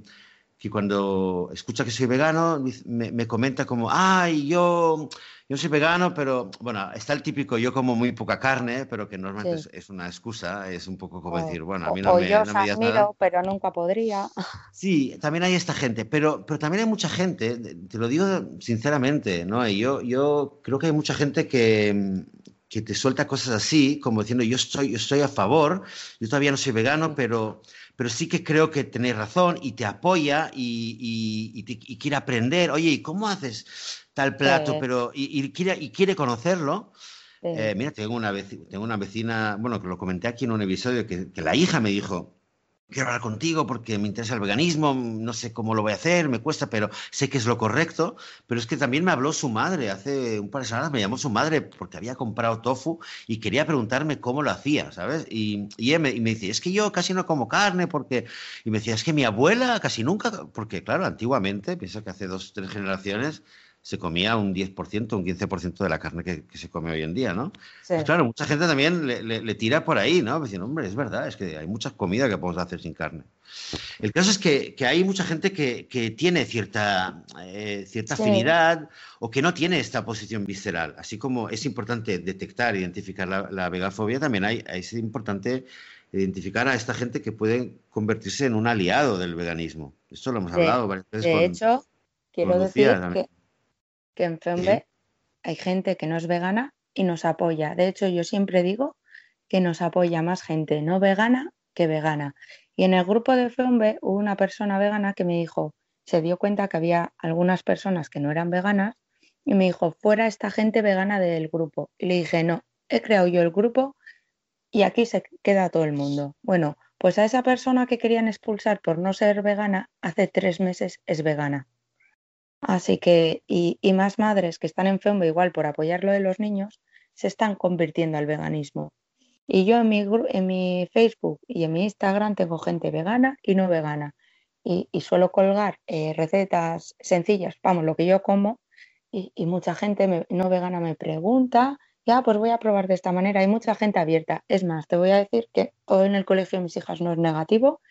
que cuando escucha que soy vegano me, comenta como, ay, yo, yo soy vegano, pero bueno, está el típico, yo como muy poca carne, pero que normalmente es, una excusa, es un poco como decir, bueno, a mí no, me, yo no admiro, pero nunca podría. (laughs) Sí, también hay esta gente, pero, pero también hay mucha gente, te lo digo sinceramente, ¿no? Y yo, yo creo que hay mucha gente que, que te suelta cosas así, como diciendo, yo estoy, yo estoy a favor, yo todavía no soy vegano, pero pero sí que creo que tenéis razón y te apoya y, quiere aprender. Oye, ¿y cómo haces tal plato? Pero, y, quiere, y quiere conocerlo. Eh, mira, tengo una, vecina, tengo una vecina, bueno, que lo comenté aquí en un episodio, que, la hija me dijo, quiero hablar contigo porque me interesa el veganismo, no sé cómo lo voy a hacer, me cuesta, pero sé que es lo correcto. Pero es que también me habló su madre, hace un par de semanas me llamó su madre porque había comprado tofu y quería preguntarme cómo lo hacía, ¿sabes? Y, y, me, y me dice, es que yo casi no como carne porque... Y me decía, es que mi abuela casi nunca, porque claro, antiguamente, piensa que hace dos, tres generaciones, se comía un 10%, un 15% de la carne que, se come hoy en día, ¿no? Pues claro, mucha gente también le, tira por ahí, ¿no? Diciendo, hombre, es verdad, es que hay muchas comidas que podemos hacer sin carne. El caso es que, hay mucha gente que, tiene cierta, eh, cierta afinidad o que no tiene esta posición visceral. Así como es importante detectar, identificar la, vegafobia, también hay, es importante identificar a esta gente que puede convertirse en un aliado del veganismo. Esto lo hemos hablado varias veces. De hecho, quiero decir que que en FEMBE hay gente que no es vegana y nos apoya. De hecho, yo siempre digo que nos apoya más gente no vegana que vegana. Y en el grupo de FEMBE hubo una persona vegana que me dijo, se dio cuenta que había algunas personas que no eran veganas y me dijo, fuera esta gente vegana del grupo. Y le dije, no, he creado yo el grupo y aquí se queda todo el mundo. Bueno, pues a esa persona que querían expulsar por no ser vegana, hace tres meses es vegana. Así que, y, más madres que están enfermas igual por apoyar lo de los niños, se están convirtiendo al veganismo. Y yo en mi, en mi Facebook y en mi Instagram tengo gente vegana y no vegana. Y, suelo colgar eh, recetas sencillas, vamos, lo que yo como, y, mucha gente no vegana me pregunta, ya, pues voy a probar de esta manera. Hay mucha gente abierta. Es más, te voy a decir que todo en el colegio de mis hijas no es negativo,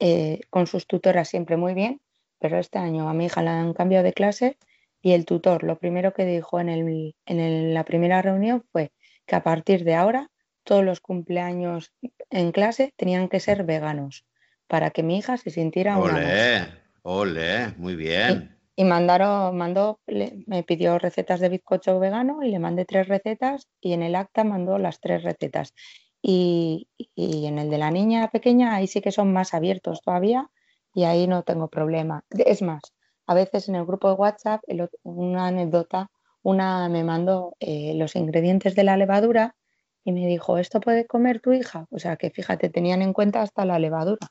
eh, con sus tutoras siempre muy bien, pero este año a mi hija la han cambiado de clase y el tutor lo primero que dijo en, el, en la primera reunión fue que a partir de ahora todos los cumpleaños en clase tenían que ser veganos para que mi hija se sintiera Olé, ole, muy bien. Y, mandaron, mandó, me pidió recetas de bizcocho vegano y le mandé tres recetas y en el acta mandó las tres recetas. Y, y en el de la niña pequeña ahí sí que son más abiertos todavía y ahí no tengo problema. Es más, a veces en el grupo de WhatsApp, una anécdota, una me mandó eh, los ingredientes de la levadura y me dijo, ¿esto puede comer tu hija? O sea que fíjate, tenían en cuenta hasta la levadura.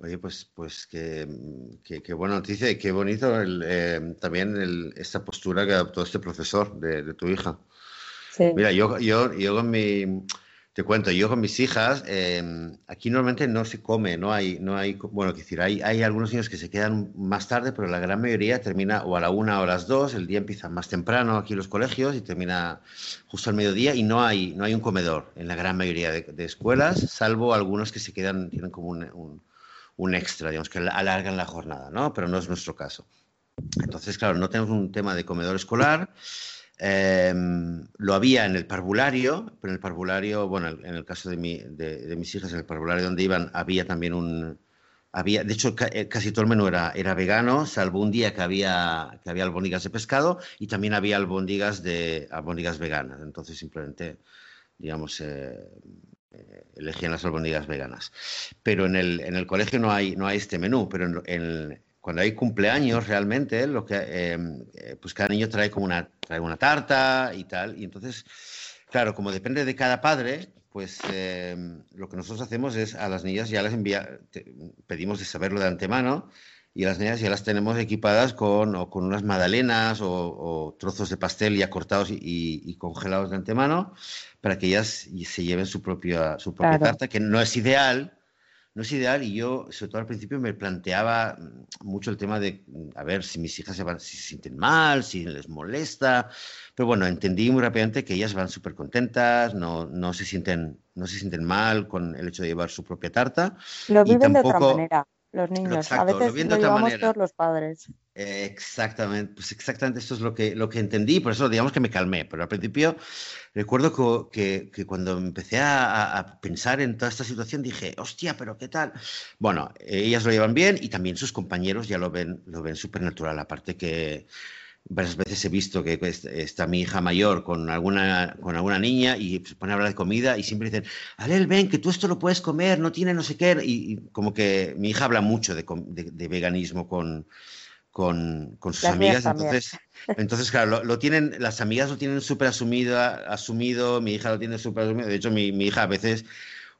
Oye, pues, pues qué, buena noticia y qué bonito eh, también esta postura que adoptó este profesor de, tu hija. Mira, yo, yo, yo con mi, te cuento, yo con mis hijas, em, aquí normalmente no se come, no hay, no hay, bueno, es decir, hay, hay algunos niños que se quedan más tarde, pero la gran mayoría termina o a la una o a las dos, el día empieza más temprano aquí en los colegios y termina justo al mediodía y no hay, no hay un comedor en la gran mayoría de, escuelas, salvo algunos que se quedan, tienen como un, un extra, digamos, que alargan la jornada, ¿no? Pero no es nuestro caso. Entonces, claro, no tenemos un tema de comedor escolar. Em, lo había en el parvulario, pero en el parvulario, bueno, en el caso de, mis hijas, en el parvulario donde iban, había también un... Había, de hecho, eh, casi todo el menú era, era vegano, salvo un día que había, que había albóndigas de pescado y también había albóndigas, de, albóndigas veganas. Entonces, simplemente, digamos, eh, eh, elegían las albóndigas veganas. Pero en el, en el colegio no hay, no hay este menú, pero en, en, cuando hay cumpleaños realmente, que, em, eh, pues cada niño trae como una, trae una tarta y tal. Y entonces, claro, como depende de cada padre, pues em, lo que nosotros hacemos es a las niñas ya las envía, pedimos de saberlo de antemano y a las niñas ya las tenemos equipadas con, o con unas magdalenas o, trozos de pastel ya cortados y, congelados de antemano para que ellas se lleven su propia, su propia tarta, que no es ideal, no es ideal y yo, sobre todo al principio, me planteaba mm, mucho el tema de, mm, a ver, si mis hijas se, van, si se sienten mal, si les molesta, pero bueno, entendí muy rápidamente que ellas van súper contentas, no, no, se sienten, no se sienten mal con el hecho de llevar su propia tarta. Lo viven de otra manera los niños. a veces lo, llevamos todos los padres. Exactamente, pues exactamente esto es lo que, lo que entendí, por eso digamos que me calmé, pero al principio recuerdo que, que, cuando empecé a, a, pensar en toda esta situación dije, hostia, pero ¿qué tal? Bueno, ellas lo llevan bien y también sus compañeros ya lo ven, lo ven súper natural, aparte que varias veces he visto que está mi hija mayor con alguna, con alguna niña y se pone a hablar de comida y siempre dicen, Alel, ven, que tú esto lo puedes comer, no tiene no sé qué. Y, como que mi hija habla mucho de, de, veganismo con, con, con sus amigas. Entonces, entonces, claro, lo, tienen, las amigas lo tienen súper asumido, asumido, mi hija lo tiene súper asumido. De hecho, mi, mi hija a veces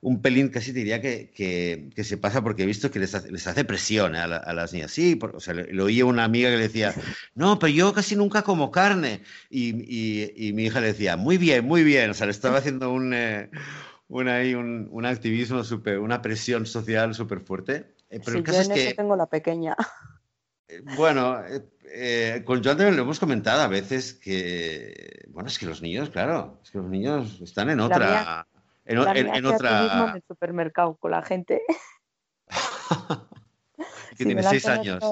un pelín, casi diría que, que, se pasa porque he visto que les hace, les hace presión a, las niñas. Sí, o sea, lo oía una amiga que le decía, no, pero yo casi nunca como carne. Y, y, mi hija le decía, muy bien, muy bien. O sea, le estaba haciendo un, eh, un, un, un, activismo, super, una presión social súper fuerte. Eh, pero el caso es que... tengo la pequeña. Eh, bueno, con Joan también lo hemos comentado a veces que, bueno, es que los niños, claro, es que los niños están en otra en, en, otra. En el supermercado con la gente. (laughs) que tiene seis años.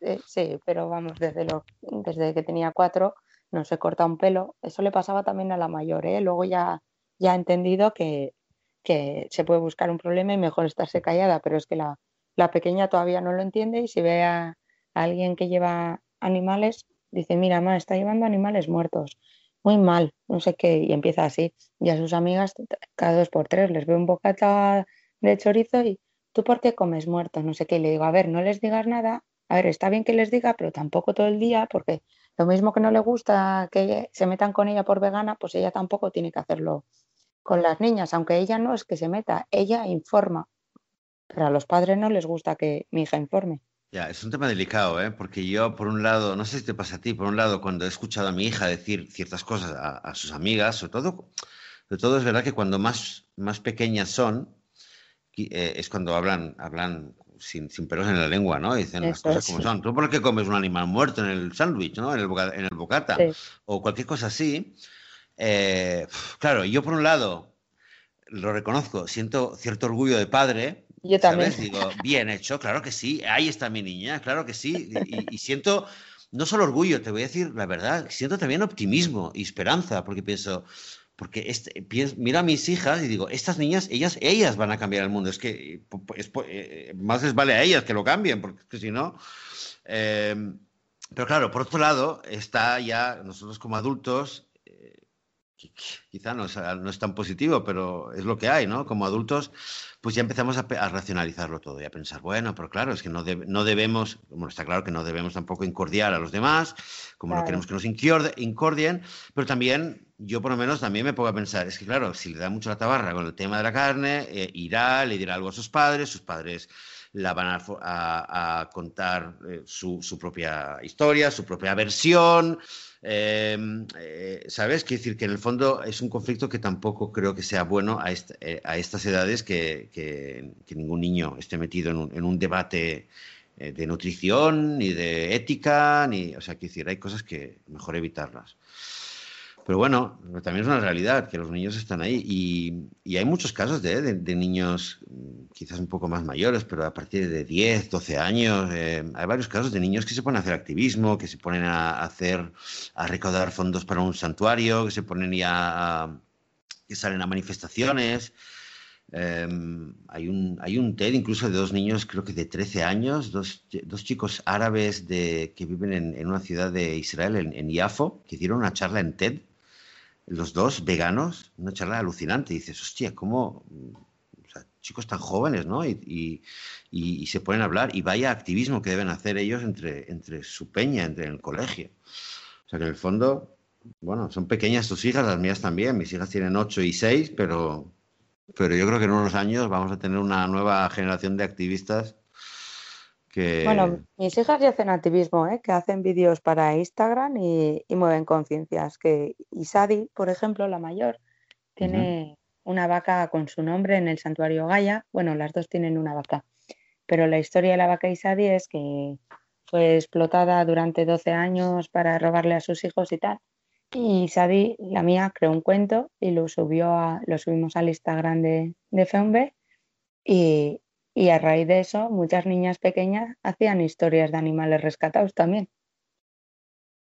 Eh, sí, pero vamos, desde, lo, desde que tenía cuatro no se corta un pelo. Eso le pasaba también a la mayor, ¿eh? Luego ya, ya ha entendido que, que se puede buscar un problema y mejor estarse callada, pero es que la, la pequeña todavía no lo entiende y si ve a alguien que lleva animales, dice, mira, mamá, está llevando animales muertos muy mal, no sé qué, y empieza así. Y a sus amigas cada dos por tres les ve un bocata de chorizo y ¿tú por qué comes muertos? No sé qué, y le digo, a ver, no les digas nada, a ver, está bien que les diga, pero tampoco todo el día, porque lo mismo que no le gusta que se metan con ella por vegana, pues ella tampoco tiene que hacerlo con las niñas, aunque ella no es que se meta, ella informa, pero a los padres no les gusta que mi hija informe. Ya, es un tema delicado, ¿eh? porque yo, por un lado, no sé si te pasa a ti, por un lado, cuando he escuchado a mi hija decir ciertas cosas a, sus amigas, sobre todo, sobre todo es verdad que cuando más, más pequeñas son, eh, es cuando hablan, hablan sin, sin, pelos en la lengua, ¿no? Dicen las cosas como son. ¿Tú por qué comes un animal muerto en el sándwich, ¿no? En el, en el bocata, o cualquier cosa así. Eh, claro, yo por un lado, lo reconozco, siento cierto orgullo de padre, yo también. Digo, bien hecho, claro que sí, ahí está mi niña, claro que sí. Y, siento no solo orgullo, te voy a decir la verdad, siento también optimismo y esperanza, porque pienso, porque este, miro a mis hijas y digo, estas niñas, ellas, ellas van a cambiar el mundo. Es que eh, más les vale a ellas que lo cambien, porque si no. Em, pero claro, por otro lado, está ya nosotros como adultos, eh, quizá no es, no es, tan positivo, pero es lo que hay, ¿no? Como adultos, pues ya empezamos a, racionalizarlo todo y a pensar, bueno, pero claro, es que no, no debemos, bueno, está claro que no debemos tampoco incordiar a los demás, como no queremos que nos incordien, pero también, yo por lo menos también me pongo a pensar, es que claro, si le da mucho la tabarra con el tema de la carne, eh, irá, le dirá algo a sus padres, sus padres la van a, contar eh, su, su, propia historia, su propia versión, Em, eh, ¿Sabes? Quiere decir que en el fondo es un conflicto que tampoco creo que sea bueno a, eh, estas edades que, ningún niño esté metido en un, debate eh, de nutrición, ni de ética, ni. O sea, quiere decir, hay cosas que mejor evitarlas. Pero bueno, también es una realidad que los niños están ahí y, hay muchos casos de, niños mm, quizás un poco más mayores, pero a partir de 10, 12 años, eh, hay varios casos de niños que se ponen a hacer activismo, que se ponen a hacer, a recaudar fondos para un santuario, que se ponen ya que salen a manifestaciones. Em, hay, un, hay un TED incluso de dos niños, creo que de 13 años, dos, dos chicos árabes de, que viven en, una ciudad de Israel, en, en Yafo, que dieron una charla en TED los dos veganos, una charla alucinante. Y dices, hostia, ¿cómo? chicos tan jóvenes, ¿no? Y, se pueden hablar. Y vaya activismo que deben hacer ellos entre, entre su peña, entre el colegio. O sea que en el fondo, bueno, son pequeñas tus hijas, las mías también. Mis hijas tienen ocho y seis, pero, pero yo creo que en unos años vamos a tener una nueva generación de activistas bueno, mis hijas ya hacen activismo, ¿eh? que hacen vídeos para Instagram y, mueven conciencias. Que Isadi, por ejemplo, la mayor, tiene una vaca con su nombre en el santuario Gaia. Bueno, las dos tienen una vaca. Pero la historia de la vaca Isadi es que fue explotada durante 12 años para robarle a sus hijos y tal. Y Isadi, la mía, creó un cuento y lo subió a, lo subimos al Instagram de, de Feumbe y, y a raíz de eso, muchas niñas pequeñas hacían historias de animales rescatados también.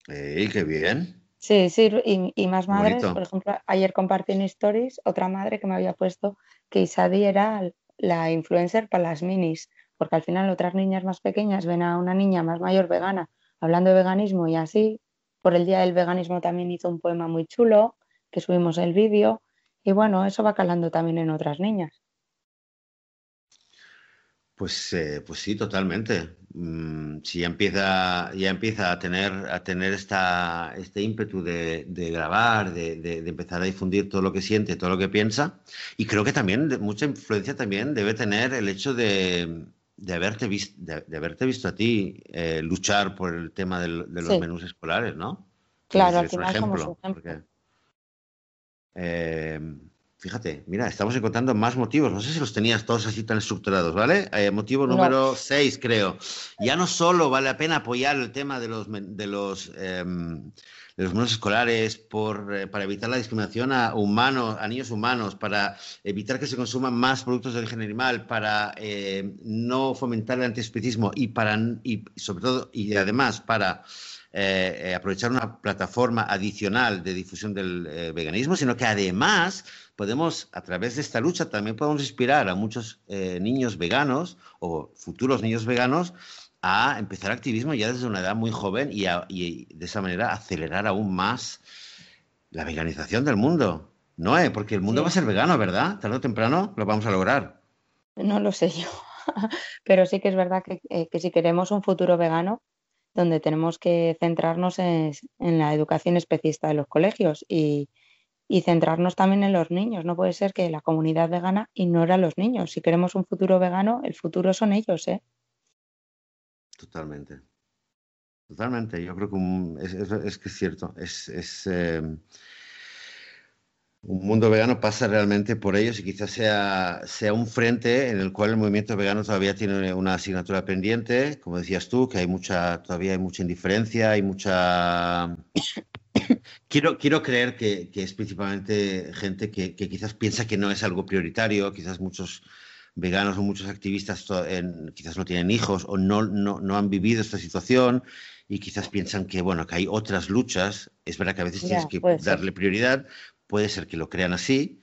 ¡Ey, qué bien! Sí, sí, y, más madres, por ejemplo, ayer compartí en Stories otra madre que me había puesto que Isadi era la influencer para las minis, porque al final otras niñas más pequeñas ven a una niña más mayor vegana hablando de veganismo y así. Por el Día del Veganismo también hizo un poema muy chulo, que subimos el vídeo, y bueno, eso va calando también en otras niñas. Pues, eh, pues sí, totalmente. mm, si ya empieza, ya empieza a tener, a tener esta, este ímpetu de, grabar, de, empezar a difundir todo lo que siente, todo lo que piensa, y creo que también mucha influencia también debe tener el hecho de, haberte, visto, de, haberte visto a ti eh, luchar por el tema de los menús escolares, ¿no? Claro, al final ejemplo, ejemplo. Eh, fíjate, mira, estamos encontrando más motivos. No sé si los tenías todos así tan estructurados, ¿vale? Eh, motivo número 6, creo. Ya no solo vale la pena apoyar el tema de los, de los, em, de los menús escolares por, eh, para evitar la discriminación a humanos, a niños humanos, para evitar que se consuman más productos de origen animal, para no fomentar el antiespecismo y para y sobre todo y además para eh, eh, aprovechar una plataforma adicional de difusión del eh, veganismo, sino que además podemos, a través de esta lucha, también podemos inspirar a muchos niños veganos o futuros niños veganos a empezar activismo ya desde una edad muy joven y, de esa manera acelerar aún más la veganización del mundo. No, porque el mundo va a ser vegano, ¿verdad? Tarde o temprano lo vamos a lograr. No lo sé yo, (laughs) pero sí que es verdad que, que si queremos un futuro vegano, donde tenemos que centrarnos en, la educación especista de los colegios y, centrarnos también en los niños. No puede ser que la comunidad vegana ignore a los niños. Si queremos un futuro vegano, el futuro son ellos, ¿eh? Totalmente. Totalmente. Yo creo que es, que es cierto. Es, eh, un mundo vegano pasa realmente por ellos y quizás sea, sea un frente en el cual el movimiento vegano todavía tiene una asignatura pendiente, como decías tú, que hay mucha, todavía hay mucha indiferencia, hay mucha... (coughs) quiero, quiero creer que, es principalmente gente que, quizás piensa que no es algo prioritario, quizás muchos veganos o muchos activistas quizás no tienen hijos o no, no, no han vivido esta situación y quizás piensan que, bueno, que hay otras luchas. Es verdad que a veces tienes que darle prioridad, puede ser que lo crean así,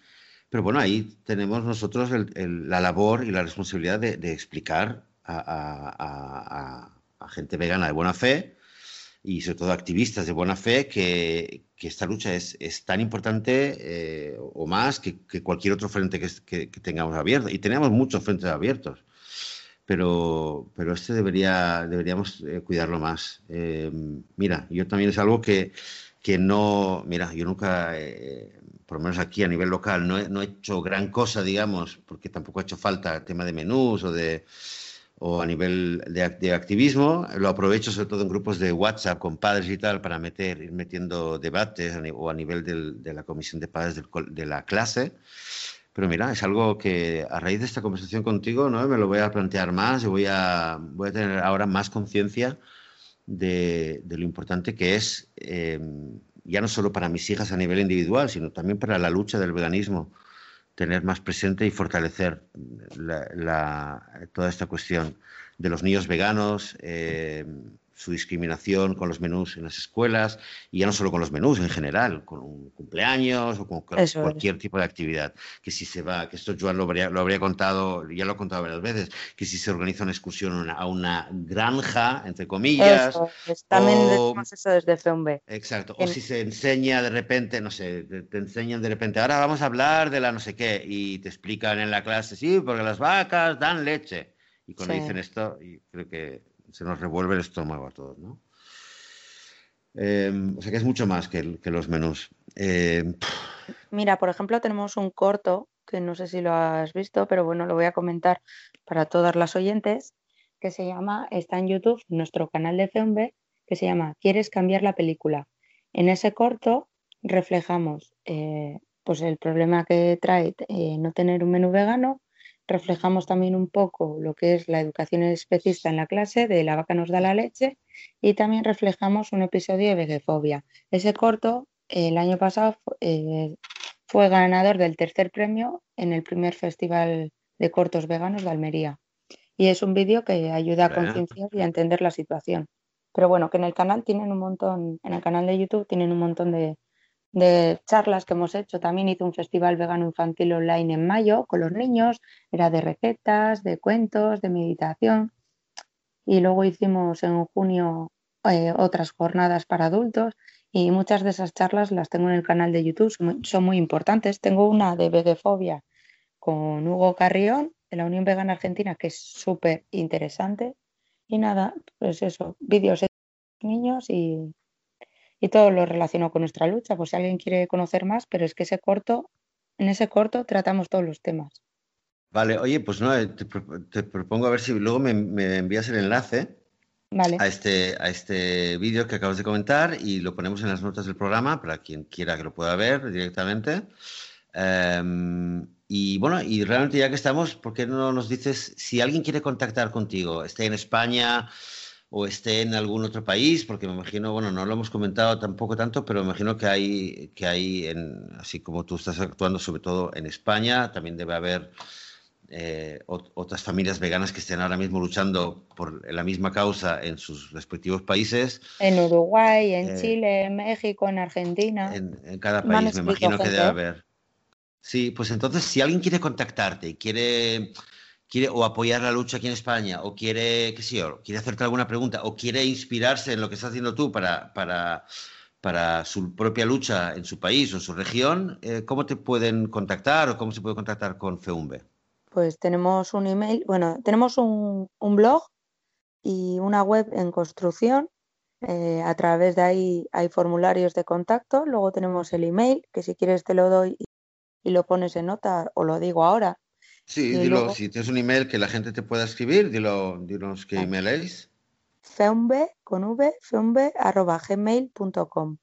pero bueno, ahí tenemos nosotros la labor y la responsabilidad de, explicar a, gente vegana de buena fe y sobre todo activistas de buena fe que, esta lucha es, tan importante eh, o más que, cualquier otro frente que, tengamos abierto. Y tenemos muchos frentes abiertos, pero, pero este debería, deberíamos eh, cuidarlo más. Eh, mira, yo también es algo que que no, mira, yo nunca, eh, por lo menos aquí a nivel local, no he, no he, hecho gran cosa, digamos, porque tampoco ha hecho falta el tema de menús o de o a nivel de, activismo. Lo aprovecho sobre todo en grupos de WhatsApp con padres y tal para meter, ir metiendo debates o a nivel de la comisión de padres de la clase. Pero mira, es algo que a raíz de esta conversación contigo ¿no? me lo voy a plantear más y voy a, voy a tener ahora más conciencia de, lo importante que es, eh, ya no solo para mis hijas a nivel individual, sino también para la lucha del veganismo, tener más presente y fortalecer toda esta cuestión de los niños veganos. Eh, su discriminación con los menús en las escuelas y ya no solo con los menús en general, con un cumpleaños o con cualquier tipo de actividad. Que si se va, que esto Joan lo habría, lo habría contado, ya lo he contado varias veces, que si se organiza una excursión a una granja, entre comillas. Eso, también decimos eso desde FEUMB. Exacto, o si se enseña de repente, no sé, te, enseñan de repente, ahora vamos a hablar de la no sé qué, y te explican en la clase, sí, porque las vacas dan leche. Y cuando dicen esto, creo que se nos revuelve el estómago a todos, ¿no? Em, o sea que es mucho más que, los menús. Em, Mira, por ejemplo, tenemos un corto, que no sé si lo has visto, pero bueno, lo voy a comentar para todas las oyentes, que se llama, está en YouTube, nuestro canal de FEMB, que se llama ¿Quieres cambiar la película? En ese corto reflejamos eh, pues el problema que trae eh, no tener un menú vegano, reflejamos también un poco lo que es la educación especista en la clase de La vaca nos da la leche y también reflejamos un episodio de vegefobia. Ese corto el año pasado eh, fue ganador del tercer premio en el primer festival de cortos veganos de Almería y es un vídeo que ayuda a concienciar y a entender la situación. Pero bueno, que en el canal tienen un montón, en el canal de YouTube tienen un montón de, de charlas que hemos hecho. También hice un festival vegano infantil online en mayo con los niños. Era de recetas, de cuentos, de meditación. Y luego hicimos en junio eh, otras jornadas para adultos. Y muchas de esas charlas las tengo en el canal de YouTube. Son muy, importantes. Tengo una de vegefobia con Hugo Carrión de la Unión Vegana Argentina que es súper interesante. Y nada, pues eso, vídeos de niños y, y todo lo relacionado con nuestra lucha, pues si alguien quiere conocer más, pero es que ese corto, en ese corto tratamos todos los temas. Vale, oye, pues no, eh, te, propongo a ver si luego me, envías el enlace a este, a este vídeo que acabas de comentar y lo ponemos en las notas del programa para quien quiera que lo pueda ver directamente. Em, y bueno, y realmente ya que estamos, ¿por qué no nos dices si alguien quiere contactar contigo, esté en España o esté en algún otro país? Porque me imagino, bueno, no lo hemos comentado tampoco tanto, pero me imagino que hay, que hay en, así como tú estás actuando sobre todo en España, también debe haber eh, otras familias veganas que estén ahora mismo luchando por la misma causa en sus respectivos países. En Uruguay, en eh, Chile, en México, en Argentina. En, cada país, me imagino que debe haber. Sí, pues entonces, si alguien quiere contactarte, quiere, quiere o apoyar la lucha aquí en España, o quiere, qué sé yo, quiere hacerte alguna pregunta, o quiere inspirarse en lo que estás haciendo tú para, para, para su propia lucha en su país o en su región, eh, ¿cómo te pueden contactar o cómo se puede contactar con FEUMBE? Pues tenemos un email, bueno, tenemos un, blog y una web en construcción. Eh, a través de ahí hay formularios de contacto. Luego tenemos el email, que si quieres te lo doy y lo pones en nota o lo digo ahora. Sí, dilo, si tienes un email que la gente te pueda escribir, dilo, dinos qué email es. Feumbe, con v, feumbe, arroba gmail.com.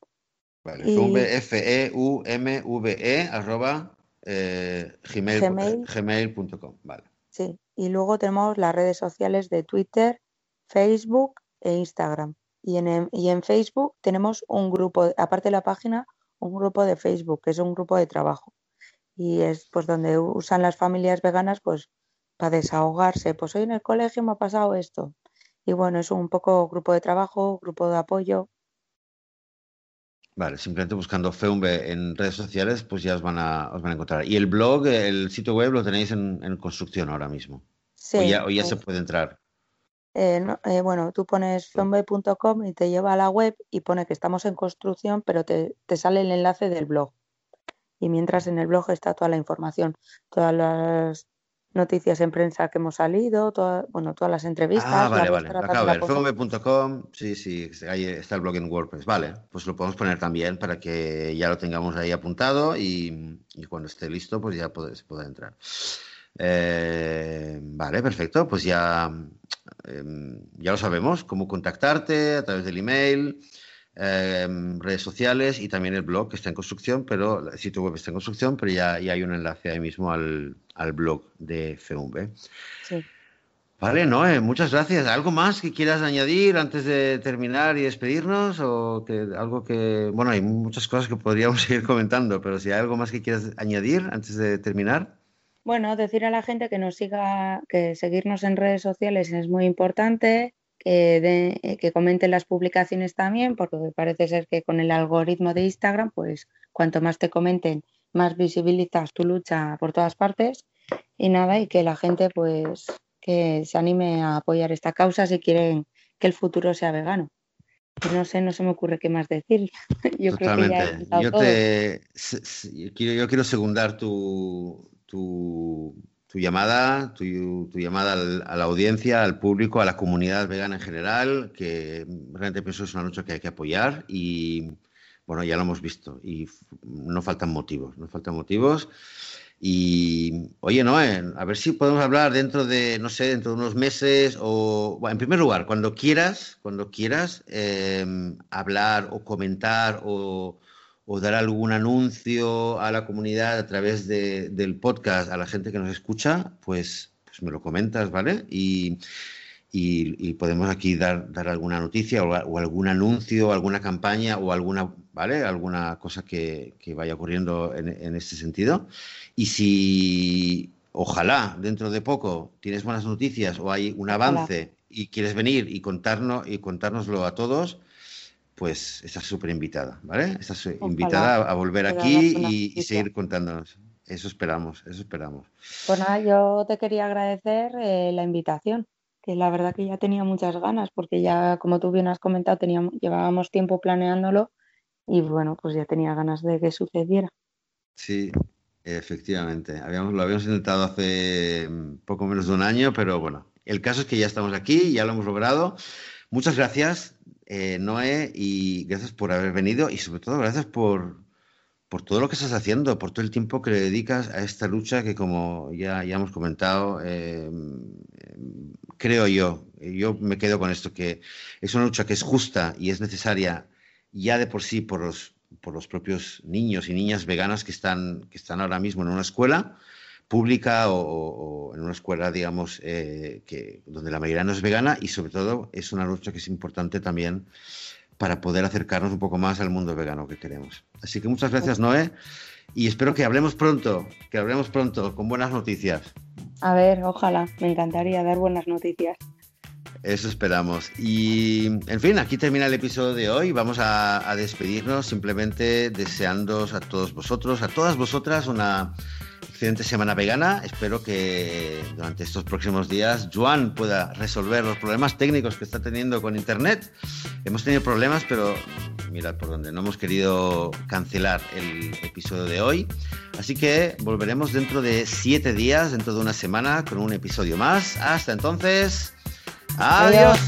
Vale, feumbe, F-E-U-M-V-E, arroba eh, gmail.com. vale. Sí, y luego tenemos las redes sociales de Twitter, Facebook e Instagram. Y en, y en Facebook tenemos un grupo, aparte de la página, un grupo de Facebook, que es un grupo de trabajo. Y es pues donde usan las familias veganas pues para desahogarse. Pues hoy en el colegio me ha pasado esto. Y bueno, es un poco grupo de trabajo, grupo de apoyo. Vale, simplemente buscando Feumbe en redes sociales, pues ya os van a, os van a encontrar. Y el blog, el sitio web lo tenéis en, construcción ahora mismo. Sí. O ya, se puede entrar. Eh, eh, bueno, tú pones feumbe.com y te lleva a la web y pone que estamos en construcción, pero te, te sale el enlace del blog. Y mientras en el blog está toda la información, todas las noticias en prensa que hemos salido, bueno, todas las entrevistas. Ah, vale, vale. Acabo de ver, fome.com, sí, sí, ahí está el blog en WordPress. Vale, pues lo podemos poner también para que ya lo tengamos ahí apuntado y, cuando esté listo, pues ya se pueda entrar. Eh, vale, perfecto, pues ya, em, ya lo sabemos, cómo contactarte a través del email. Em, redes sociales y también el blog que está en construcción, pero el sitio web está en construcción, pero ya, hay un enlace ahí mismo al, blog de. Sí. Vale, Noé, muchas gracias. ¿Algo más que quieras añadir antes de terminar y despedirnos? O que algo que. Bueno, hay muchas cosas que podríamos (laughs) seguir comentando, pero si hay algo más que quieras añadir antes de terminar. Bueno, decir a la gente que nos siga, que seguirnos en redes sociales es muy importante, eh, eh, que comenten las publicaciones también, porque parece ser que con el algoritmo de Instagram, pues cuanto más te comenten, más visibilizas tu lucha por todas partes y nada, y que la gente pues que se anime a apoyar esta causa si quieren que el futuro sea vegano. No sé, no se me ocurre qué más decir. (laughs) Yo creo que ya yo, te, quiero, yo quiero segundar tu, tu tu llamada, tu, llamada a la audiencia, al público, a la comunidad vegana en general, que realmente pienso es una lucha que hay que apoyar y bueno, ya lo hemos visto y no faltan motivos, no faltan motivos. Y oye, no, a ver si podemos hablar dentro de, no sé, dentro de unos meses o, bueno, en primer lugar, cuando quieras, cuando quieras eh, hablar o comentar o, o dar algún anuncio a la comunidad a través del podcast a la gente que nos escucha, pues, pues me lo comentas, ¿vale? Y, podemos aquí dar, dar alguna noticia o, algún anuncio, alguna campaña o alguna, ¿vale? Alguna cosa que, vaya ocurriendo en, este sentido. Y si ojalá dentro de poco tienes buenas noticias o hay un avance y quieres venir y contarnos y contárnoslo a todos, pues estás súper invitada, ¿vale? Estás invitada a, volver aquí y, seguir contándonos. Eso esperamos, eso esperamos. Pues nada, yo te quería agradecer eh, la invitación, que la verdad que ya tenía muchas ganas, porque ya, como tú bien has comentado, teníamos, llevábamos tiempo planeándolo y bueno, pues ya tenía ganas de que sucediera. Sí, efectivamente. Habíamos, lo habíamos intentado hace mm, poco menos de un año, pero bueno, El caso es que ya estamos aquí, ya lo hemos logrado. Muchas gracias, eh, Noé, y gracias por haber venido y sobre todo gracias por, por todo lo que estás haciendo, por todo el tiempo que le dedicas a esta lucha que, como ya, ya hemos comentado, eh, creo yo, yo me quedo con esto, que es una lucha que es justa y es necesaria ya de por sí por los, por los propios niños y niñas veganas que están, que están ahora mismo en una escuela pública o, en una escuela, digamos, eh, que, donde la mayoría no es vegana y sobre todo es una lucha que es importante también para poder acercarnos un poco más al mundo vegano que queremos. Así que muchas gracias, Noé, y espero que hablemos pronto, que hablemos pronto con buenas noticias. A ver, ojalá, me encantaría dar buenas noticias. Eso esperamos. Y, en fin, aquí termina el episodio de hoy. Vamos a, a despedirnos simplemente deseando a todos vosotros, a todas vosotras, una excelente semana vegana. Espero que durante estos próximos días Joan pueda resolver los problemas técnicos que está teniendo con Internet. Hemos tenido problemas, pero mirad por donde no hemos querido cancelar el episodio de hoy. Así que volveremos dentro de siete días, dentro de una semana, con un episodio más. Hasta entonces, adiós.